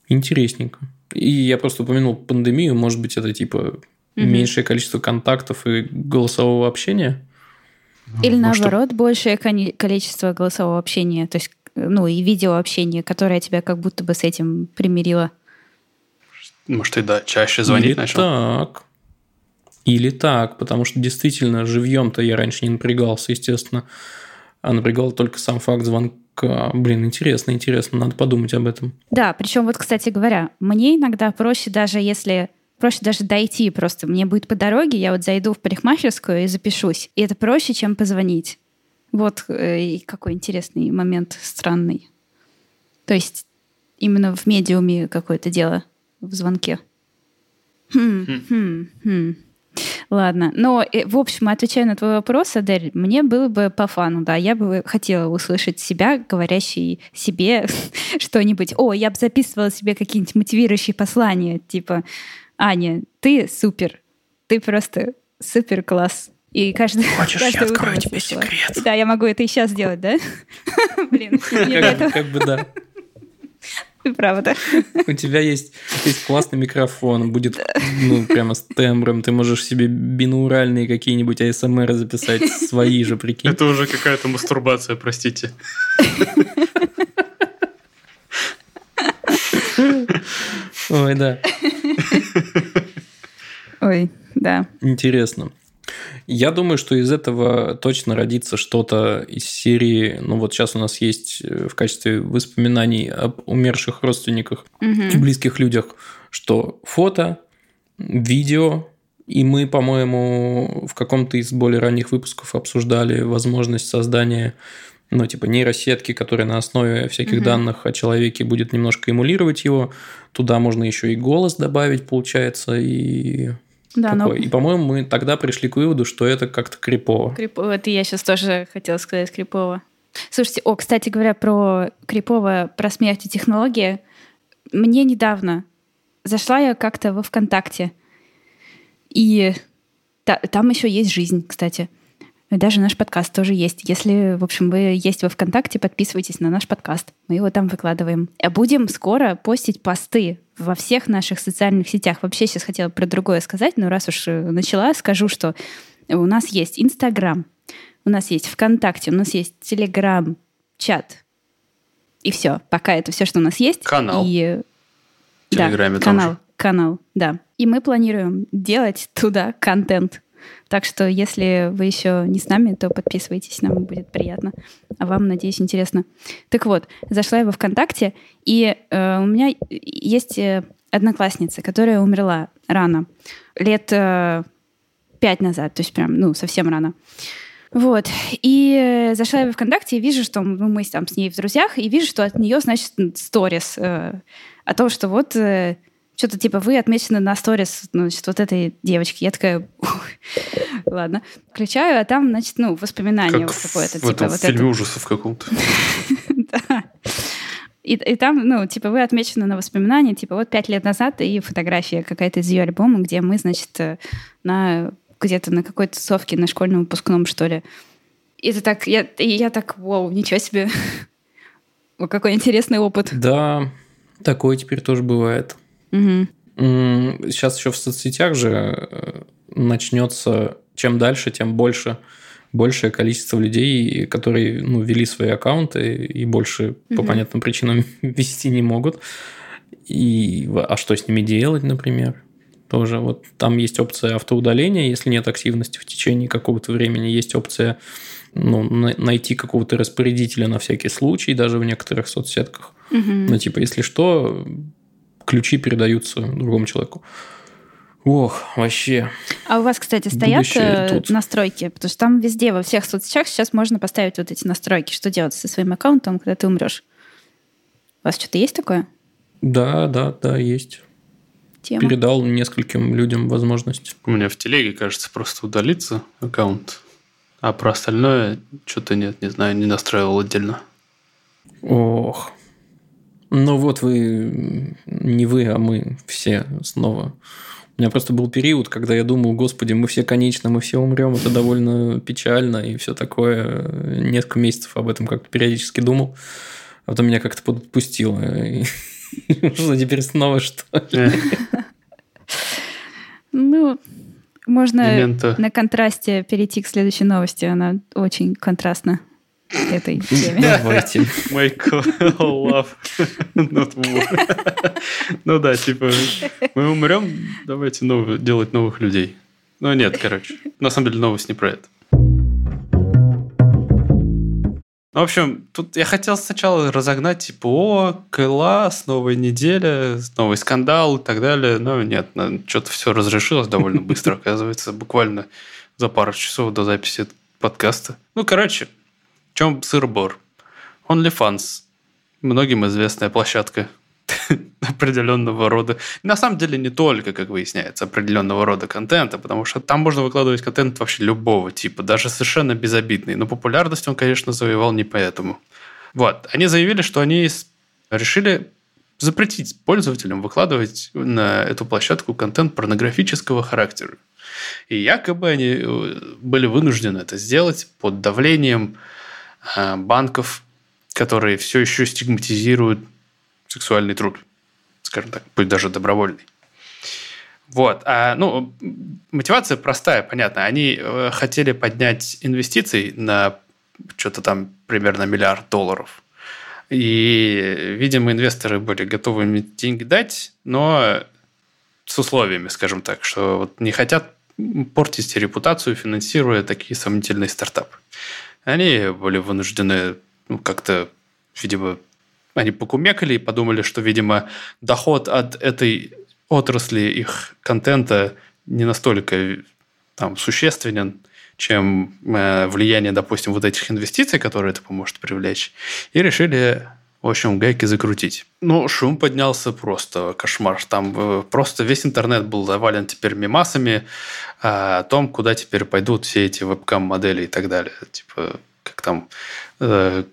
Интересненько. И я просто упомянул пандемию, может быть, это типа угу. меньшее количество контактов и голосового общения – или Может, наоборот, большее количество голосового общения, то есть, ну, и видеообщения, которое тебя как будто бы с этим примирило. Может, ты да, чаще звонить Или начал? так. Или так, потому что действительно живьем-то я раньше не напрягался, естественно, а напрягал только сам факт звонка. Блин, интересно, интересно, надо подумать об этом. Да, причем вот, кстати говоря, мне иногда проще даже если проще даже дойти просто. Мне будет по дороге, я вот зайду в парикмахерскую и запишусь. И это проще, чем позвонить. Вот э, какой интересный момент, странный. То есть именно в медиуме какое-то дело в звонке. Хм, хм, хм. хм. Ладно. Но, э, в общем, отвечая на твой вопрос, Адель, мне было бы по фану, да. Я бы хотела услышать себя, говорящий себе что-нибудь. О, я бы записывала себе какие-нибудь мотивирующие послания, типа Аня, ты супер. Ты просто супер класс. И каждый, Хочешь, каждое я открою тебе секрет? Да, я могу это и сейчас сделать, да? Блин, как бы да. Правда. У тебя есть, есть классный микрофон, будет ну, прямо с тембром. Ты можешь себе бинауральные какие-нибудь АСМР записать, свои же, прикинь. Это уже какая-то мастурбация, простите. Ой, да. Ой, да. Интересно. Я думаю, что из этого точно родится что-то из серии. Ну, вот сейчас у нас есть э, в качестве воспоминаний об умерших родственниках угу. и близких людях, что фото, видео, и мы, по-моему, в каком-то из более ранних выпусков обсуждали возможность создания ну, типа нейросетки, которая на основе всяких угу. данных о человеке будет немножко эмулировать его. Туда можно еще и голос добавить, получается, и да, такое. Но... И, по-моему, мы тогда пришли к выводу, что это как-то крипово. Крипово. Это я сейчас тоже хотела сказать крипово. Слушайте, о, кстати говоря, про крипово, про смерть и технологии. Мне недавно зашла я как-то во ВКонтакте, и та, там еще есть жизнь, кстати. Даже наш подкаст тоже есть. Если, в общем, вы есть во ВКонтакте, подписывайтесь на наш подкаст. Мы его там выкладываем. А будем скоро постить посты во всех наших социальных сетях. Вообще сейчас хотела про другое сказать, но раз уж э, начала, скажу, что у нас есть Инстаграм, у нас есть ВКонтакте, у нас есть Телеграм, чат. И все. Пока это все, что у нас есть. Канал. И... В Телеграме да, канал, же. канал, да. И мы планируем делать туда контент так что, если вы еще не с нами, то подписывайтесь, нам будет приятно. А вам, надеюсь, интересно. Так вот, зашла я во ВКонтакте, и э, у меня есть э, одноклассница, которая умерла рано, лет э, пять назад, то есть прям, ну, совсем рано. Вот. И зашла я в ВКонтакте и вижу, что ну, мы там с ней в друзьях, и вижу, что от нее, значит, сторис э, о том, что вот э, что-то типа вы отмечены на сторис, значит, вот этой девочки. Я такая, ладно. Включаю, а там, значит, ну, воспоминания как вот какое-то. В типа, этом вот фильме это. ужасов каком-то. Да. И, и там, ну, типа, вы отмечены на воспоминания, типа, вот пять лет назад, и фотография какая-то из ее альбома, где мы, значит, э, на где-то на какой-то тусовке, на школьном выпускном, что ли. И это так, я, и я так, вау, ничего себе. Какой интересный опыт. Да, такое теперь тоже бывает. Угу. Сейчас еще в соцсетях же э, начнется, чем дальше, тем больше большее количество людей, которые ну, вели свои аккаунты и больше угу. по понятным причинам вести не могут. И, а что с ними делать, например? Тоже вот там есть опция автоудаления, если нет активности в течение какого-то времени, есть опция ну, найти какого-то распорядителя на всякий случай, даже в некоторых соцсетках. Угу. Ну, типа, если что, ключи передаются другому человеку. Ох, вообще. А у вас, кстати, стоят э, тут. настройки? Потому что там везде, во всех соцсетях сейчас можно поставить вот эти настройки. Что делать со своим аккаунтом, когда ты умрешь? У вас что-то есть такое? Да, да, да, есть. Тема. Передал нескольким людям возможность. У меня в телеге, кажется, просто удалиться аккаунт. А про остальное что-то нет, не знаю, не настраивал отдельно. Ох. Ну вот вы, не вы, а мы все снова у меня просто был период, когда я думал, господи, мы все конечно, мы все умрем, это довольно печально и все такое. Несколько месяцев об этом как-то периодически думал. А потом меня как-то подпустило. Что теперь снова что ли? Ну, можно на контрасте перейти к следующей новости. Она очень контрастна этой теме. Давайте. Майкл love not war. Ну да, типа, мы умрем, давайте новые, делать новых людей. Ну нет, короче. На самом деле новость не про это. В общем, тут я хотел сначала разогнать, типа, о, класс, новая неделя, новый скандал и так далее. Но нет, что-то все разрешилось довольно быстро, оказывается, буквально за пару часов до записи подкаста. Ну, короче, чем сыр-бор? OnlyFans. Многим известная площадка определенного рода. На самом деле не только, как выясняется, определенного рода контента, потому что там можно выкладывать контент вообще любого типа, даже совершенно безобидный. Но популярность он, конечно, завоевал не поэтому. Вот. Они заявили, что они решили запретить пользователям выкладывать на эту площадку контент порнографического характера. И якобы они э, были вынуждены это сделать под давлением банков, которые все еще стигматизируют сексуальный труд, скажем так, пусть даже добровольный. Вот. А, ну, мотивация простая, понятно. Они э, хотели поднять инвестиции на что-то там примерно миллиард долларов. И, видимо, инвесторы были готовы им деньги дать, но с условиями, скажем так, что вот не хотят портить репутацию, финансируя такие сомнительные стартапы. Они были вынуждены ну, как-то, видимо, они покумекали и подумали, что, видимо, доход от этой отрасли их контента не настолько там, существенен, чем э, влияние, допустим, вот этих инвестиций, которые это поможет привлечь. И решили, в общем, гайки закрутить. Ну, шум поднялся просто кошмар. Там э, просто весь интернет был завален теперь мемасами о том, куда теперь пойдут все эти вебкам-модели и так далее. Типа, как там э,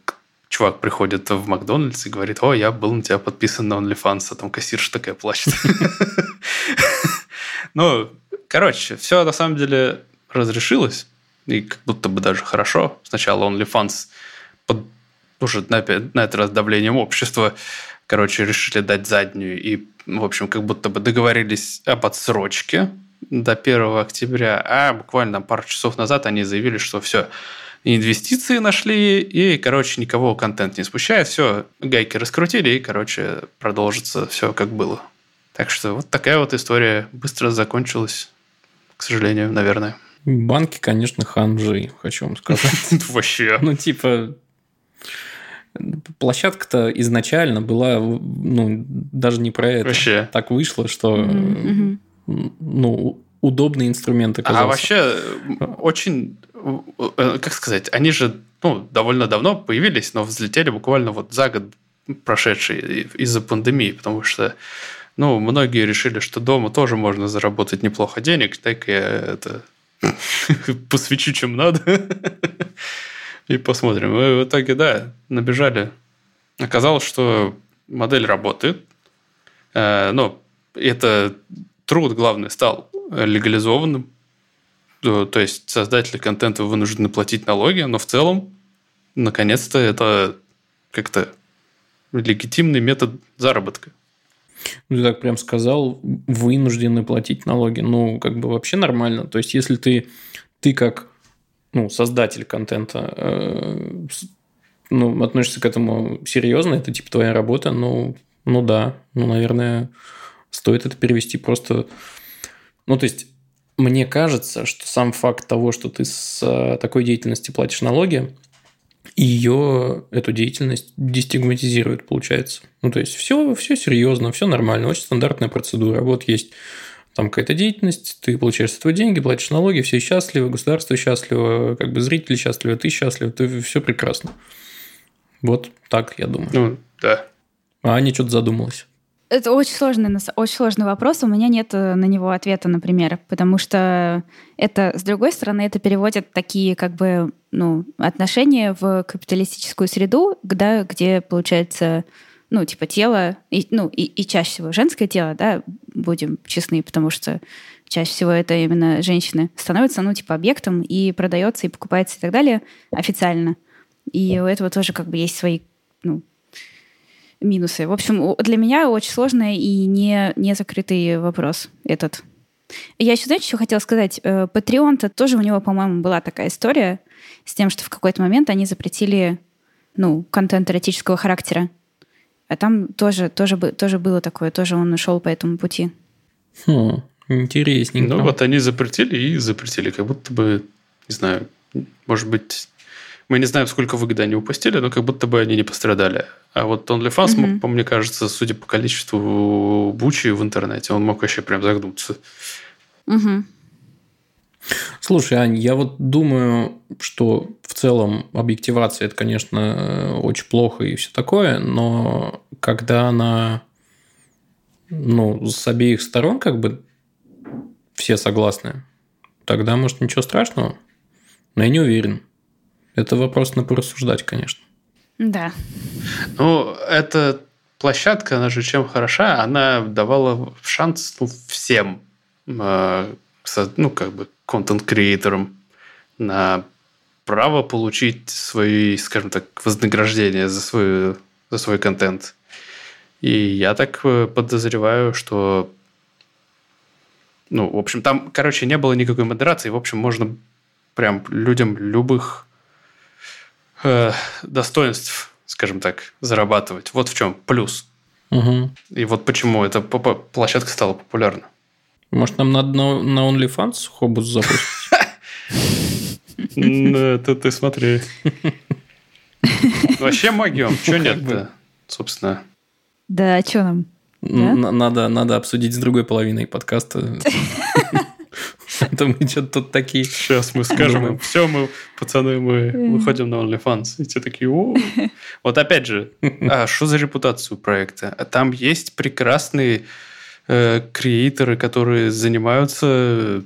чувак приходит в Макдональдс и говорит, о, я был на тебя подписан на OnlyFans, а там кассирша такая плачет. Ну, короче, все на самом деле разрешилось, и как будто бы даже хорошо. Сначала OnlyFans под уже на, на этот раз давлением общества, короче, решили дать заднюю и, в общем, как будто бы договорились об отсрочке до 1 октября, а буквально пару часов назад они заявили, что все, инвестиции нашли, и, короче, никого контент не спущая, все, гайки раскрутили, и, короче, продолжится все как было. Так что вот такая вот история быстро закончилась, к сожалению, наверное. Банки, конечно, ханжи, хочу вам сказать. Вообще. Ну, типа, площадка-то изначально была, ну, даже не про это. Вообще. Так вышло, что, ну, удобный инструмент оказался. А вообще очень э, как сказать, они же ну, довольно давно появились, но взлетели буквально вот за год прошедший из-за пандемии, потому что ну, многие решили, что дома тоже можно заработать неплохо денег, так я это посвечу, чем надо, и посмотрим. И в итоге, да, набежали. Оказалось, что модель работает, э, но это труд, главный, стал легализованным, то есть создатели контента вынуждены платить налоги, но в целом, наконец-то, это как-то легитимный метод заработка. Ну, ты так прям сказал, вынуждены платить налоги. Ну, как бы вообще нормально. То есть, если ты, ты как ну, создатель контента э, ну, относишься к этому серьезно, это типа твоя работа, ну, ну да, ну, наверное, стоит это перевести просто... Ну, то есть, мне кажется, что сам факт того, что ты с э, такой деятельности платишь налоги, ее, эту деятельность дестигматизирует, получается. Ну, то есть, все, все серьезно, все нормально, очень стандартная процедура. Вот есть там какая-то деятельность, ты получаешь с этого деньги, платишь налоги, все счастливы, государство счастливо, как бы зрители счастливы, ты счастлив, ты все прекрасно. Вот так, я думаю. Ну, да. А Аня что-то задумалась. Это очень сложный, очень сложный вопрос. У меня нет на него ответа, например, потому что это, с другой стороны, это переводит такие как бы ну, отношения в капиталистическую среду, да, где получается ну, типа тело, и, ну, и, и чаще всего женское тело, да, будем честны, потому что чаще всего это именно женщины становятся, ну, типа объектом и продается, и покупается и так далее официально. И у этого тоже как бы есть свои, ну, минусы. В общем, для меня очень сложный и не, не закрытый вопрос этот. Я еще, знаете, что хотела сказать? Э, Patreon-то тоже у него, по-моему, была такая история с тем, что в какой-то момент они запретили ну, контент эротического характера. А там тоже, тоже, тоже было такое, тоже он ушел по этому пути. Хм, интересненько. Ну вот они запретили и запретили, как будто бы, не знаю, может быть, мы не знаем, сколько выгоды они упустили, но как будто бы они не пострадали. А вот OnlyFans, mm-hmm. по мне кажется, судя по количеству бучи в интернете, он мог вообще прям загнуться. Угу. Слушай, Ань, я вот думаю, что в целом объективация это, конечно, очень плохо и все такое, но когда она ну, с обеих сторон как бы все согласны, тогда, может, ничего страшного. Но я не уверен. Это вопрос на порассуждать, конечно. Да. Ну, эта площадка, она же чем хороша, она давала шанс ну, всем, э, ну, как бы, контент-креаторам на право получить свои, скажем так, вознаграждение за, свой за свой контент. И я так э, подозреваю, что ну, в общем, там, короче, не было никакой модерации. В общем, можно прям людям любых э, достоинств, скажем так, зарабатывать. Вот в чем плюс. Угу. И вот почему эта площадка стала популярна. Может, нам надо на, на OnlyFans хобус запустить? Это ты смотри. Вообще могем. Чего нет-то, собственно? Да, а что нам? Надо, надо обсудить с другой половиной подкаста. Это мы что-то тут такие. Сейчас мы скажем им, все, мы, пацаны, мы выходим на OnlyFans. И те такие, о. Вот опять же, а что за репутацию проекта? Там есть прекрасные э, креаторы, которые занимаются,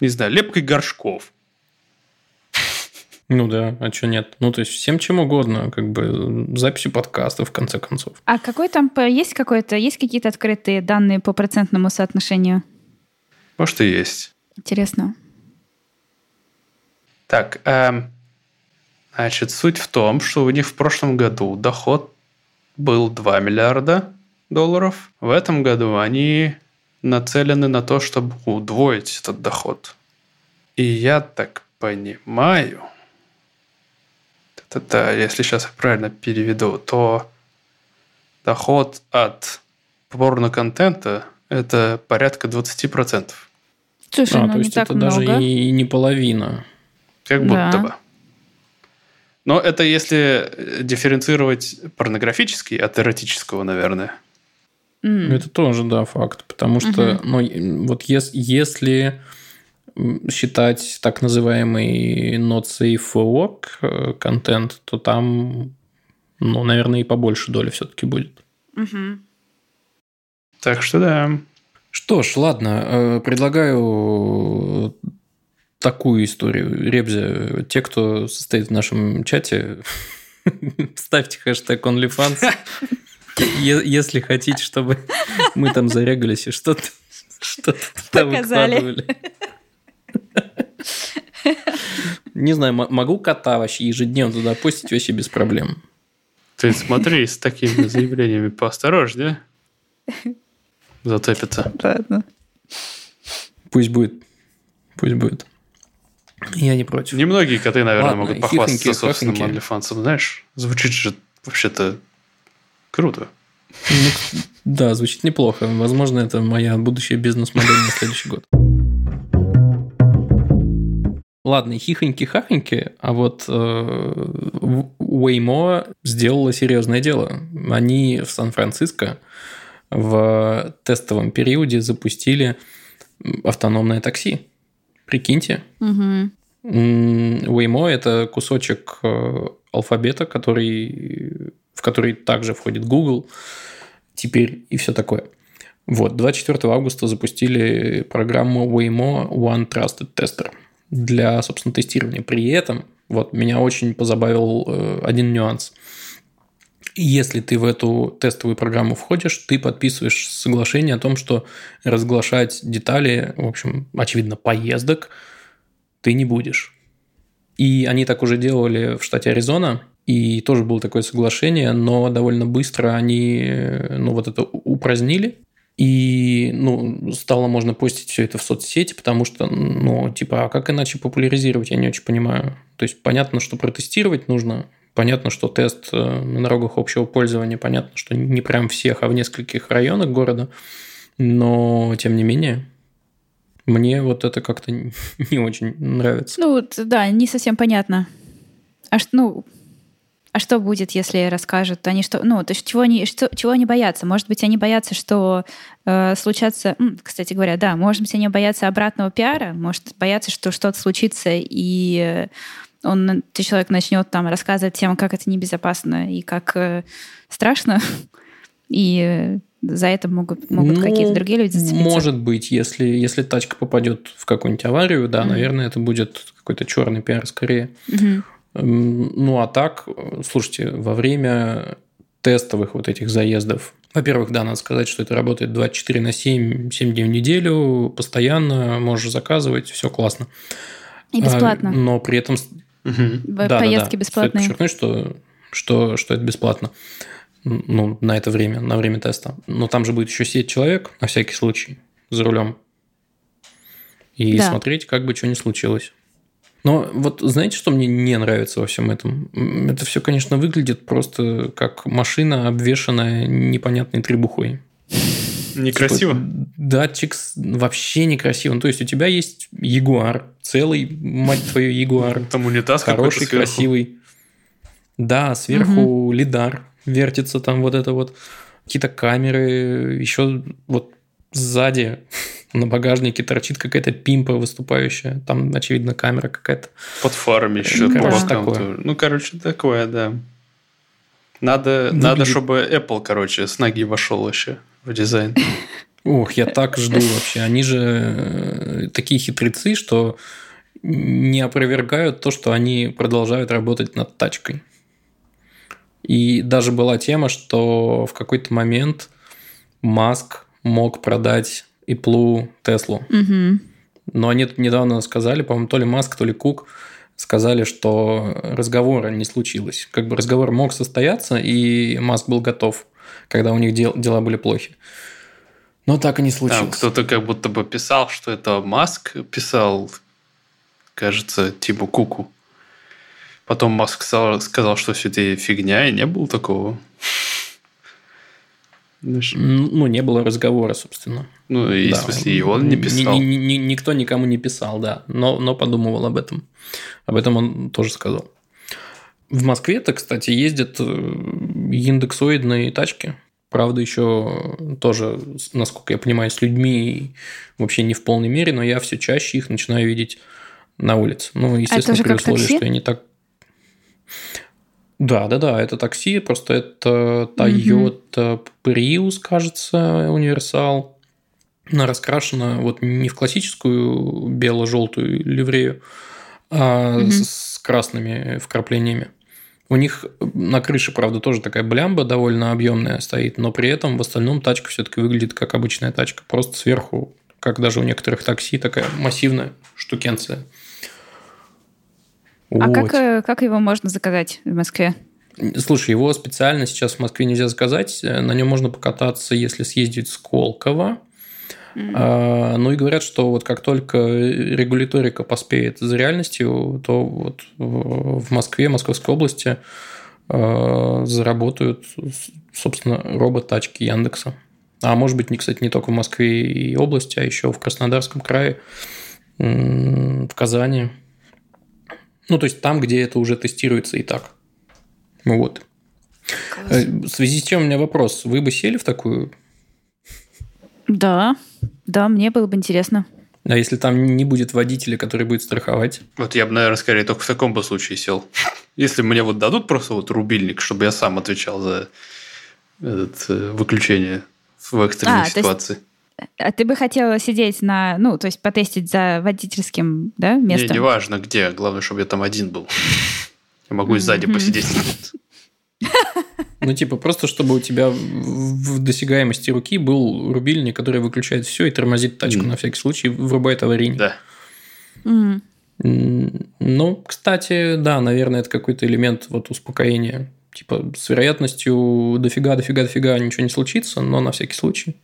не знаю, лепкой горшков. Ну да, а что нет? Ну, то есть всем чем угодно, как бы записью подкастов, в конце концов. А какой там есть какой-то, есть какие-то открытые данные по процентному соотношению? Может, и есть. Интересно. Так, эм, значит, суть в том, что у них в прошлом году доход был 2 миллиарда долларов. В этом году они нацелены на то, чтобы удвоить этот доход. И я так понимаю, это, если сейчас я правильно переведу, то доход от порно-контента – это порядка 20%. Слушай, а, ну то есть не так это много. даже и не половина. Как будто да. бы. Но это если дифференцировать порнографический от эротического, наверное. Mm. Это тоже, да, факт. Потому что, mm-hmm. ну, вот если, если считать так называемый not safe for work э, контент, то там, ну, наверное, и побольше доли все-таки будет. Угу. Так что да. Что ж, ладно, э, предлагаю такую историю. Ребзя, те, кто состоит в нашем чате, ставьте хэштег OnlyFans, если хотите, чтобы мы там зарегались и что-то что Показали. Не знаю, могу кота вообще ежедневно туда постить вообще без проблем. Ты смотри, с такими заявлениями поосторожнее. Затопится. Ладно. Пусть будет. Пусть будет. Я не против. Немногие коты, наверное, Ладно, могут похвастаться хихоньки, собственным OnlyFans. Знаешь, звучит же вообще-то круто. Ну, да, звучит неплохо. Возможно, это моя будущая бизнес-модель на следующий год. Ладно, хихоньки-хахоньки, а вот э, Waymo сделала серьезное дело. Они в Сан-Франциско в тестовом периоде запустили автономное такси. Прикиньте. Угу. Waymo – это кусочек э, алфабета, который, который также входит Google теперь и все такое. Вот, 24 августа запустили программу Waymo One Trusted Tester для, собственно, тестирования. При этом, вот, меня очень позабавил э, один нюанс – если ты в эту тестовую программу входишь, ты подписываешь соглашение о том, что разглашать детали, в общем, очевидно, поездок ты не будешь. И они так уже делали в штате Аризона, и тоже было такое соглашение, но довольно быстро они ну, вот это упразднили, и ну, стало можно постить все это в соцсети, потому что, ну, типа, а как иначе популяризировать, я не очень понимаю. То есть, понятно, что протестировать нужно, Понятно, что тест э, на дорогах общего пользования, понятно, что не прям всех, а в нескольких районах города, но тем не менее, мне вот это как-то не очень нравится. Ну, да, не совсем понятно. А что, ну, а что будет, если расскажут? Они что, ну, то есть чего они, что, чего они боятся? Может быть, они боятся, что э, случатся, кстати говоря, да, может быть, они боятся обратного пиара, может, боятся, что что-то случится и э, он, человек начнет там рассказывать тем, как это небезопасно и как э, страшно, и э, за это могут, могут ну, какие-то другие люди зацепиться. Может быть, если, если тачка попадет в какую-нибудь аварию, да, mm-hmm. наверное, это будет какой-то черный пиар скорее. Mm-hmm. Ну, а так, слушайте, во время тестовых вот этих заездов, во-первых, да, надо сказать, что это работает 24 на 7, 7 дней в неделю, постоянно, можешь заказывать, все классно. И бесплатно. А, но при этом Угу. Поездки да, да. бесплатные. Стоит подчеркнуть, что, что, что это бесплатно. Ну, на это время, на время теста. Но там же будет еще сидеть человек, на всякий случай, за рулем. И да. смотреть, как бы что ни случилось. Но вот знаете, что мне не нравится во всем этом? Это все, конечно, выглядит просто как машина, обвешанная непонятной требухой. Некрасиво. Типа, датчик вообще некрасиво. Ну, то есть у тебя есть Ягуар, целый, мать твою, Ягуар. Там унитаз Хороший, красивый. Да, сверху угу. лидар вертится там вот это вот. Какие-то камеры, еще вот сзади на багажнике торчит какая-то пимпа выступающая. Там, очевидно, камера какая-то. Под фарами еще. Короче, по такое. Ну, короче, такое, да. Надо, Выглядит... надо, чтобы Apple, короче, с ноги вошел вообще в дизайн. Ох, я так жду вообще. Они же э, такие хитрецы, что не опровергают то, что они продолжают работать над тачкой. И даже была тема, что в какой-то момент Маск мог продать Иплу Теслу. Угу. Но они тут недавно сказали, по-моему, то ли Маск, то ли Кук, сказали, что разговора не случилось. Как бы разговор мог состояться, и Маск был готов, когда у них дел, дела были плохи. Но так и не случилось. Там кто-то как будто бы писал, что это Маск писал, кажется, Тиму Куку. Потом Маск сказал, сказал, что все это фигня, и не было такого. Ну, не было разговора, собственно. Ну, и да. в смысле, и он не писал. Ни, ни, никто никому не писал, да. Но, но подумывал об этом. Об этом он тоже сказал. В Москве-то, кстати, ездят э, индексоидные тачки правда, еще тоже, насколько я понимаю, с людьми вообще не в полной мере, но я все чаще их начинаю видеть на улице. Ну, естественно, при условии, такси? что я не так... Да, да, да, это такси, просто это Toyota Prius, кажется, универсал. Она раскрашена вот не в классическую бело-желтую ливрею, а угу. с красными вкраплениями. У них на крыше, правда, тоже такая блямба довольно объемная стоит, но при этом в остальном тачка все-таки выглядит как обычная тачка. Просто сверху, как даже у некоторых такси, такая массивная штукенция. А вот. как, э, как его можно заказать в Москве? Слушай, его специально сейчас в Москве нельзя заказать. На нем можно покататься, если съездить с Колково. Mm-hmm. А, ну и говорят, что вот как только регуляторика поспеет за реальностью, то вот в Москве, Московской области а, заработают, собственно, робот-тачки Яндекса. А может быть, не, кстати, не только в Москве и области, а еще в Краснодарском крае, в Казани. Ну, то есть там, где это уже тестируется и так. Вот. Класс. Э, в связи с чем у меня вопрос. Вы бы сели в такую? Да, да, мне было бы интересно. А если там не будет водителя, который будет страховать? Вот я бы, наверное, скорее только в таком бы случае сел. Если мне вот дадут просто вот рубильник, чтобы я сам отвечал за этот, э, выключение в экстренной а, ситуации. А ты бы хотела сидеть на, ну, то есть потестить за водительским, да, местом? Не, неважно где, главное, чтобы я там один был. Я могу и сзади посидеть. Ну, типа, просто чтобы у тебя в досягаемости руки был рубильник, который выключает все и тормозит тачку на всякий случай, врубает аварийник. Да. Ну, кстати, да, наверное, это какой-то элемент вот успокоения. Типа, с вероятностью дофига, дофига, дофига ничего не случится, но на всякий случай.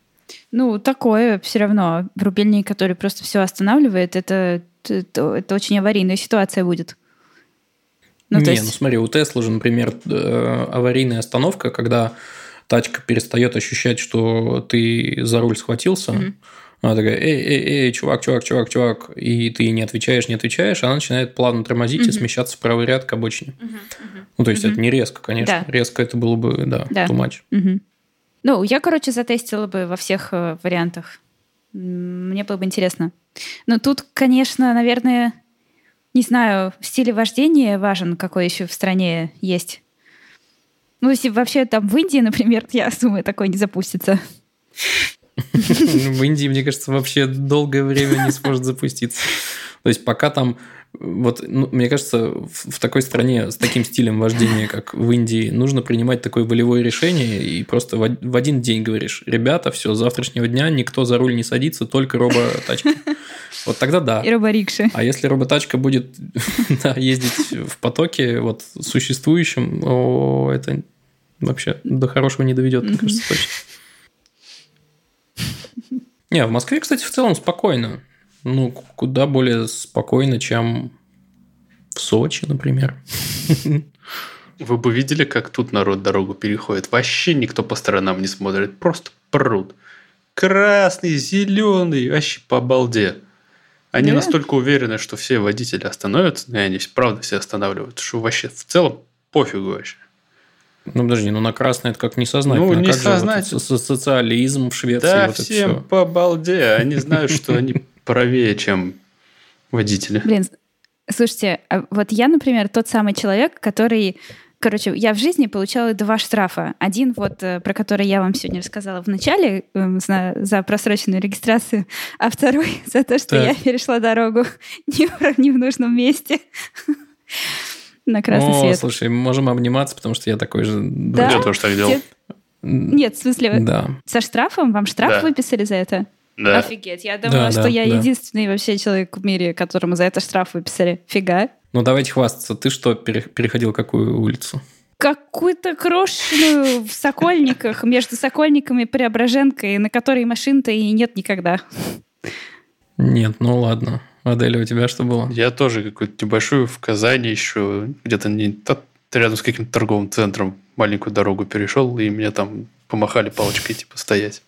Ну, такое все равно. Рубильник, который просто все останавливает, это, это, это очень аварийная ситуация будет. Ну, Не, есть... ну смотри, у Тесла же, например, э, аварийная остановка, когда тачка перестает ощущать, что ты за руль схватился, mm-hmm. она такая, эй, эй, эй, чувак, чувак, чувак, чувак, и ты не отвечаешь, не отвечаешь, она начинает плавно тормозить mm-hmm. и смещаться в правый ряд к обочине. Mm-hmm. Ну, то есть mm-hmm. это не резко, конечно. Да. Резко это было бы, да, да. too much. Mm-hmm. Ну, я, короче, затестила бы во всех э, вариантах. Мне было бы интересно. Но тут, конечно, наверное, не знаю, в стиле вождения важен, какой еще в стране есть. Ну, если вообще там в Индии, например, я думаю, такой не запустится. В Индии, мне кажется, вообще долгое время не сможет запуститься. То есть пока там вот, ну, мне кажется, в, в такой стране с таким стилем вождения, как в Индии, нужно принимать такое волевое решение и просто в, в один день говоришь, ребята, все, с завтрашнего дня никто за руль не садится, только робо-тачки. Вот тогда да. И роборикши. А если роботачка будет да, ездить в потоке вот существующем, о, это вообще до хорошего не доведет, мне кажется, точно. Не, в Москве, кстати, в целом спокойно. Ну, куда более спокойно, чем в Сочи, например. Вы бы видели, как тут народ дорогу переходит? Вообще никто по сторонам не смотрит, просто прут. Красный, зеленый, вообще по балде. Они да? настолько уверены, что все водители остановятся, и они правда все останавливают, что вообще в целом пофигу вообще. Ну, подожди, ну на красный это как несознательно. Ну, несознательно. Вот социализм в Швеции. Да, вот всем по балде. Они знают, что они правее, чем водители. Блин, слушайте, а вот я, например, тот самый человек, который Короче, я в жизни получала два штрафа. Один вот, э, про который я вам сегодня рассказала в начале, эм, за, за просроченную регистрацию, а второй за то, что так. я перешла дорогу не в, не в нужном месте. На красный О, свет. слушай, мы можем обниматься, потому что я такой же... Да? Я тоже так делал. Нет, в смысле, да. со штрафом? Вам штраф да. выписали за это? Да. Офигеть. Я думала, да, что да, я да. единственный вообще человек в мире, которому за это штраф выписали. Фига. Ну, давайте хвастаться. Ты что, переходил какую улицу? Какую-то крошечную в Сокольниках, между Сокольниками и Преображенкой, на которой машин-то и нет никогда. Нет, ну ладно. Аделя, у тебя что было? Я тоже какую-то небольшую в Казани еще, где-то не рядом с каким-то торговым центром маленькую дорогу перешел, и мне там помахали палочкой, типа, стоять.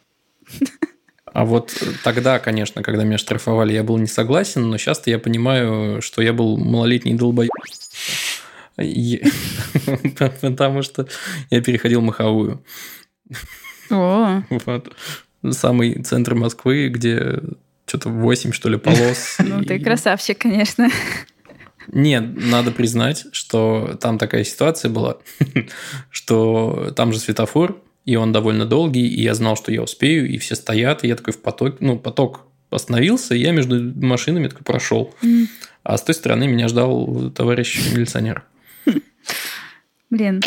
А вот тогда, конечно, когда меня штрафовали, я был не согласен, но сейчас я понимаю, что я был малолетний долбоеб. Потому что я переходил маховую. О. Вот. Самый центр Москвы, где что-то 8, что ли, полос. Ну, ты красавчик, конечно. Нет, надо признать, что там такая ситуация была, что там же светофор, и он довольно долгий, и я знал, что я успею, и все стоят, и я такой в поток, ну, поток остановился, и я между машинами такой прошел. А с той стороны меня ждал товарищ милиционер. Блин,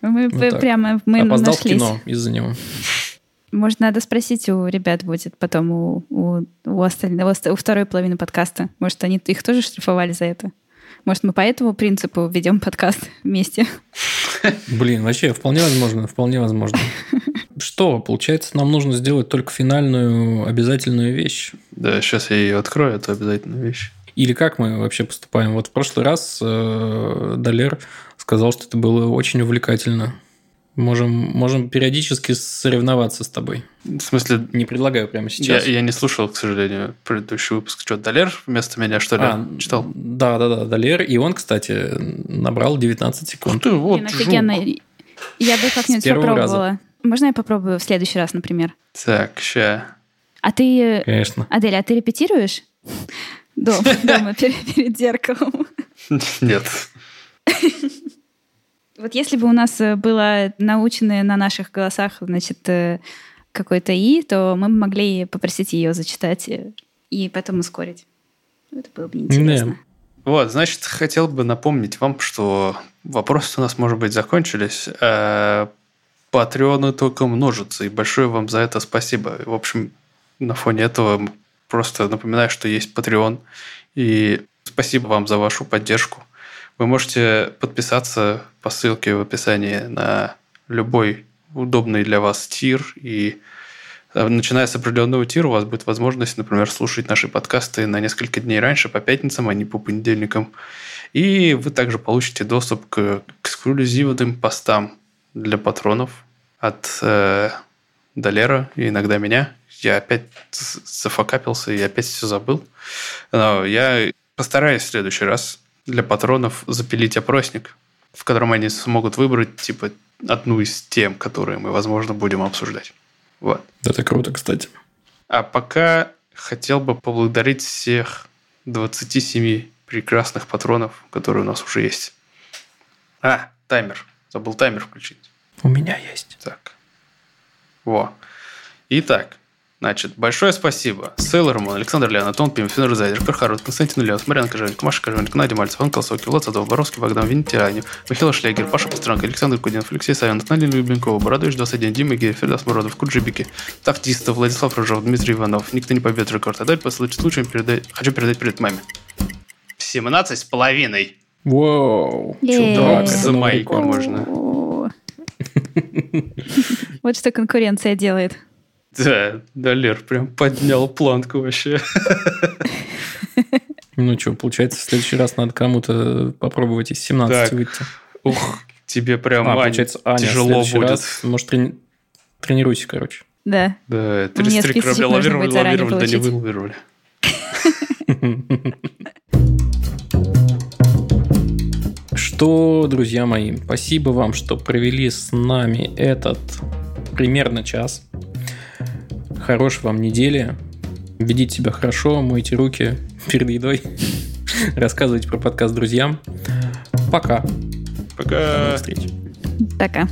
мы вот прямо мы Опоздал нашлись. в кино из-за него. Может, надо спросить у ребят будет потом у, у, у остального, у второй половины подкаста. Может, они их тоже штрафовали за это? Может, мы по этому принципу ведем подкаст вместе? Блин, вообще, вполне возможно, вполне возможно. Что, получается, нам нужно сделать только финальную обязательную вещь? Да, сейчас я ее открою, эту обязательную вещь. Или как мы вообще поступаем? Вот в прошлый раз э, Далер сказал, что это было очень увлекательно. Можем, можем периодически соревноваться с тобой. В смысле? Не предлагаю прямо сейчас. Я, я не слушал, к сожалению, предыдущий выпуск. Что, Далер вместо меня, что ли, а, читал? Да, да, да, Далер. И он, кстати, набрал 19 секунд. Ух ты, вот, офигенно. Я бы как-нибудь попробовала. Раза. Можно я попробую в следующий раз, например? Так, ща. А ты... Конечно. Адель, а ты репетируешь? Дома, дома перед зеркалом. Нет. Вот если бы у нас э, было наученное на наших голосах, значит, э, какой-то «и», то мы могли попросить ее зачитать э, и потом ускорить. Это было бы интересно. Да. Вот, значит, хотел бы напомнить вам, что вопросы у нас, может быть, закончились. А патреоны только множатся, и большое вам за это спасибо. В общем, на фоне этого просто напоминаю, что есть Patreon, и спасибо вам за вашу поддержку. Вы можете подписаться по ссылке в описании на любой удобный для вас тир. И э, начиная с определенного тира у вас будет возможность, например, слушать наши подкасты на несколько дней раньше, по пятницам, а не по понедельникам. И вы также получите доступ к эксклюзивным постам для патронов от э, Долера и иногда меня. Я опять зафакапился и опять все забыл. Но я постараюсь в следующий раз для патронов запилить опросник, в котором они смогут выбрать типа одну из тем, которые мы, возможно, будем обсуждать. Вот. Это круто, кстати. А пока хотел бы поблагодарить всех 27 прекрасных патронов, которые у нас уже есть. А, таймер. Забыл таймер включить. У меня есть. Так. Во. Итак, Значит, большое спасибо. Сейлормон, Александр Леон, Антон Пим, Финер Зайдер, Кархарут, Константин Леос, Марьяна Кожевник, Маша Кожевник, Надя Мальцев, Ан Колосовский, Влад Садов, Боровский, Богдан Винтианев, Михаил Шлегер, Паша Пастеранко, Александр Кудинов, Алексей Савенов, Надя Любенкова, Бородович 21, Дима Гея, Фердас Муродов, Куджибики, Тафтистов, Владислав Рожов, Дмитрий Иванов, Никто не победит рекорд. А далее по случаю передай... хочу передать привет маме. 17 с половиной. Вау. Чудак, за майку можно. Вот что конкуренция делает. Да, Далер прям поднял планку вообще. Ну что, получается, в следующий раз надо кому-то попробовать из 17 так. выйти. Ух, тебе прям, а, Ань, получается, Аня, тяжело будет. Раз, может, трени... тренируйся, короче. Да. Да, 33 корабля лавировали, лавировали, да не вылавировали. Что, друзья мои, спасибо вам, что провели с нами этот примерно час. Хорошей вам недели. Ведите себя хорошо, мойте руки перед едой. Рассказывайте про подкаст друзьям. Пока. Пока. До встречи. Пока.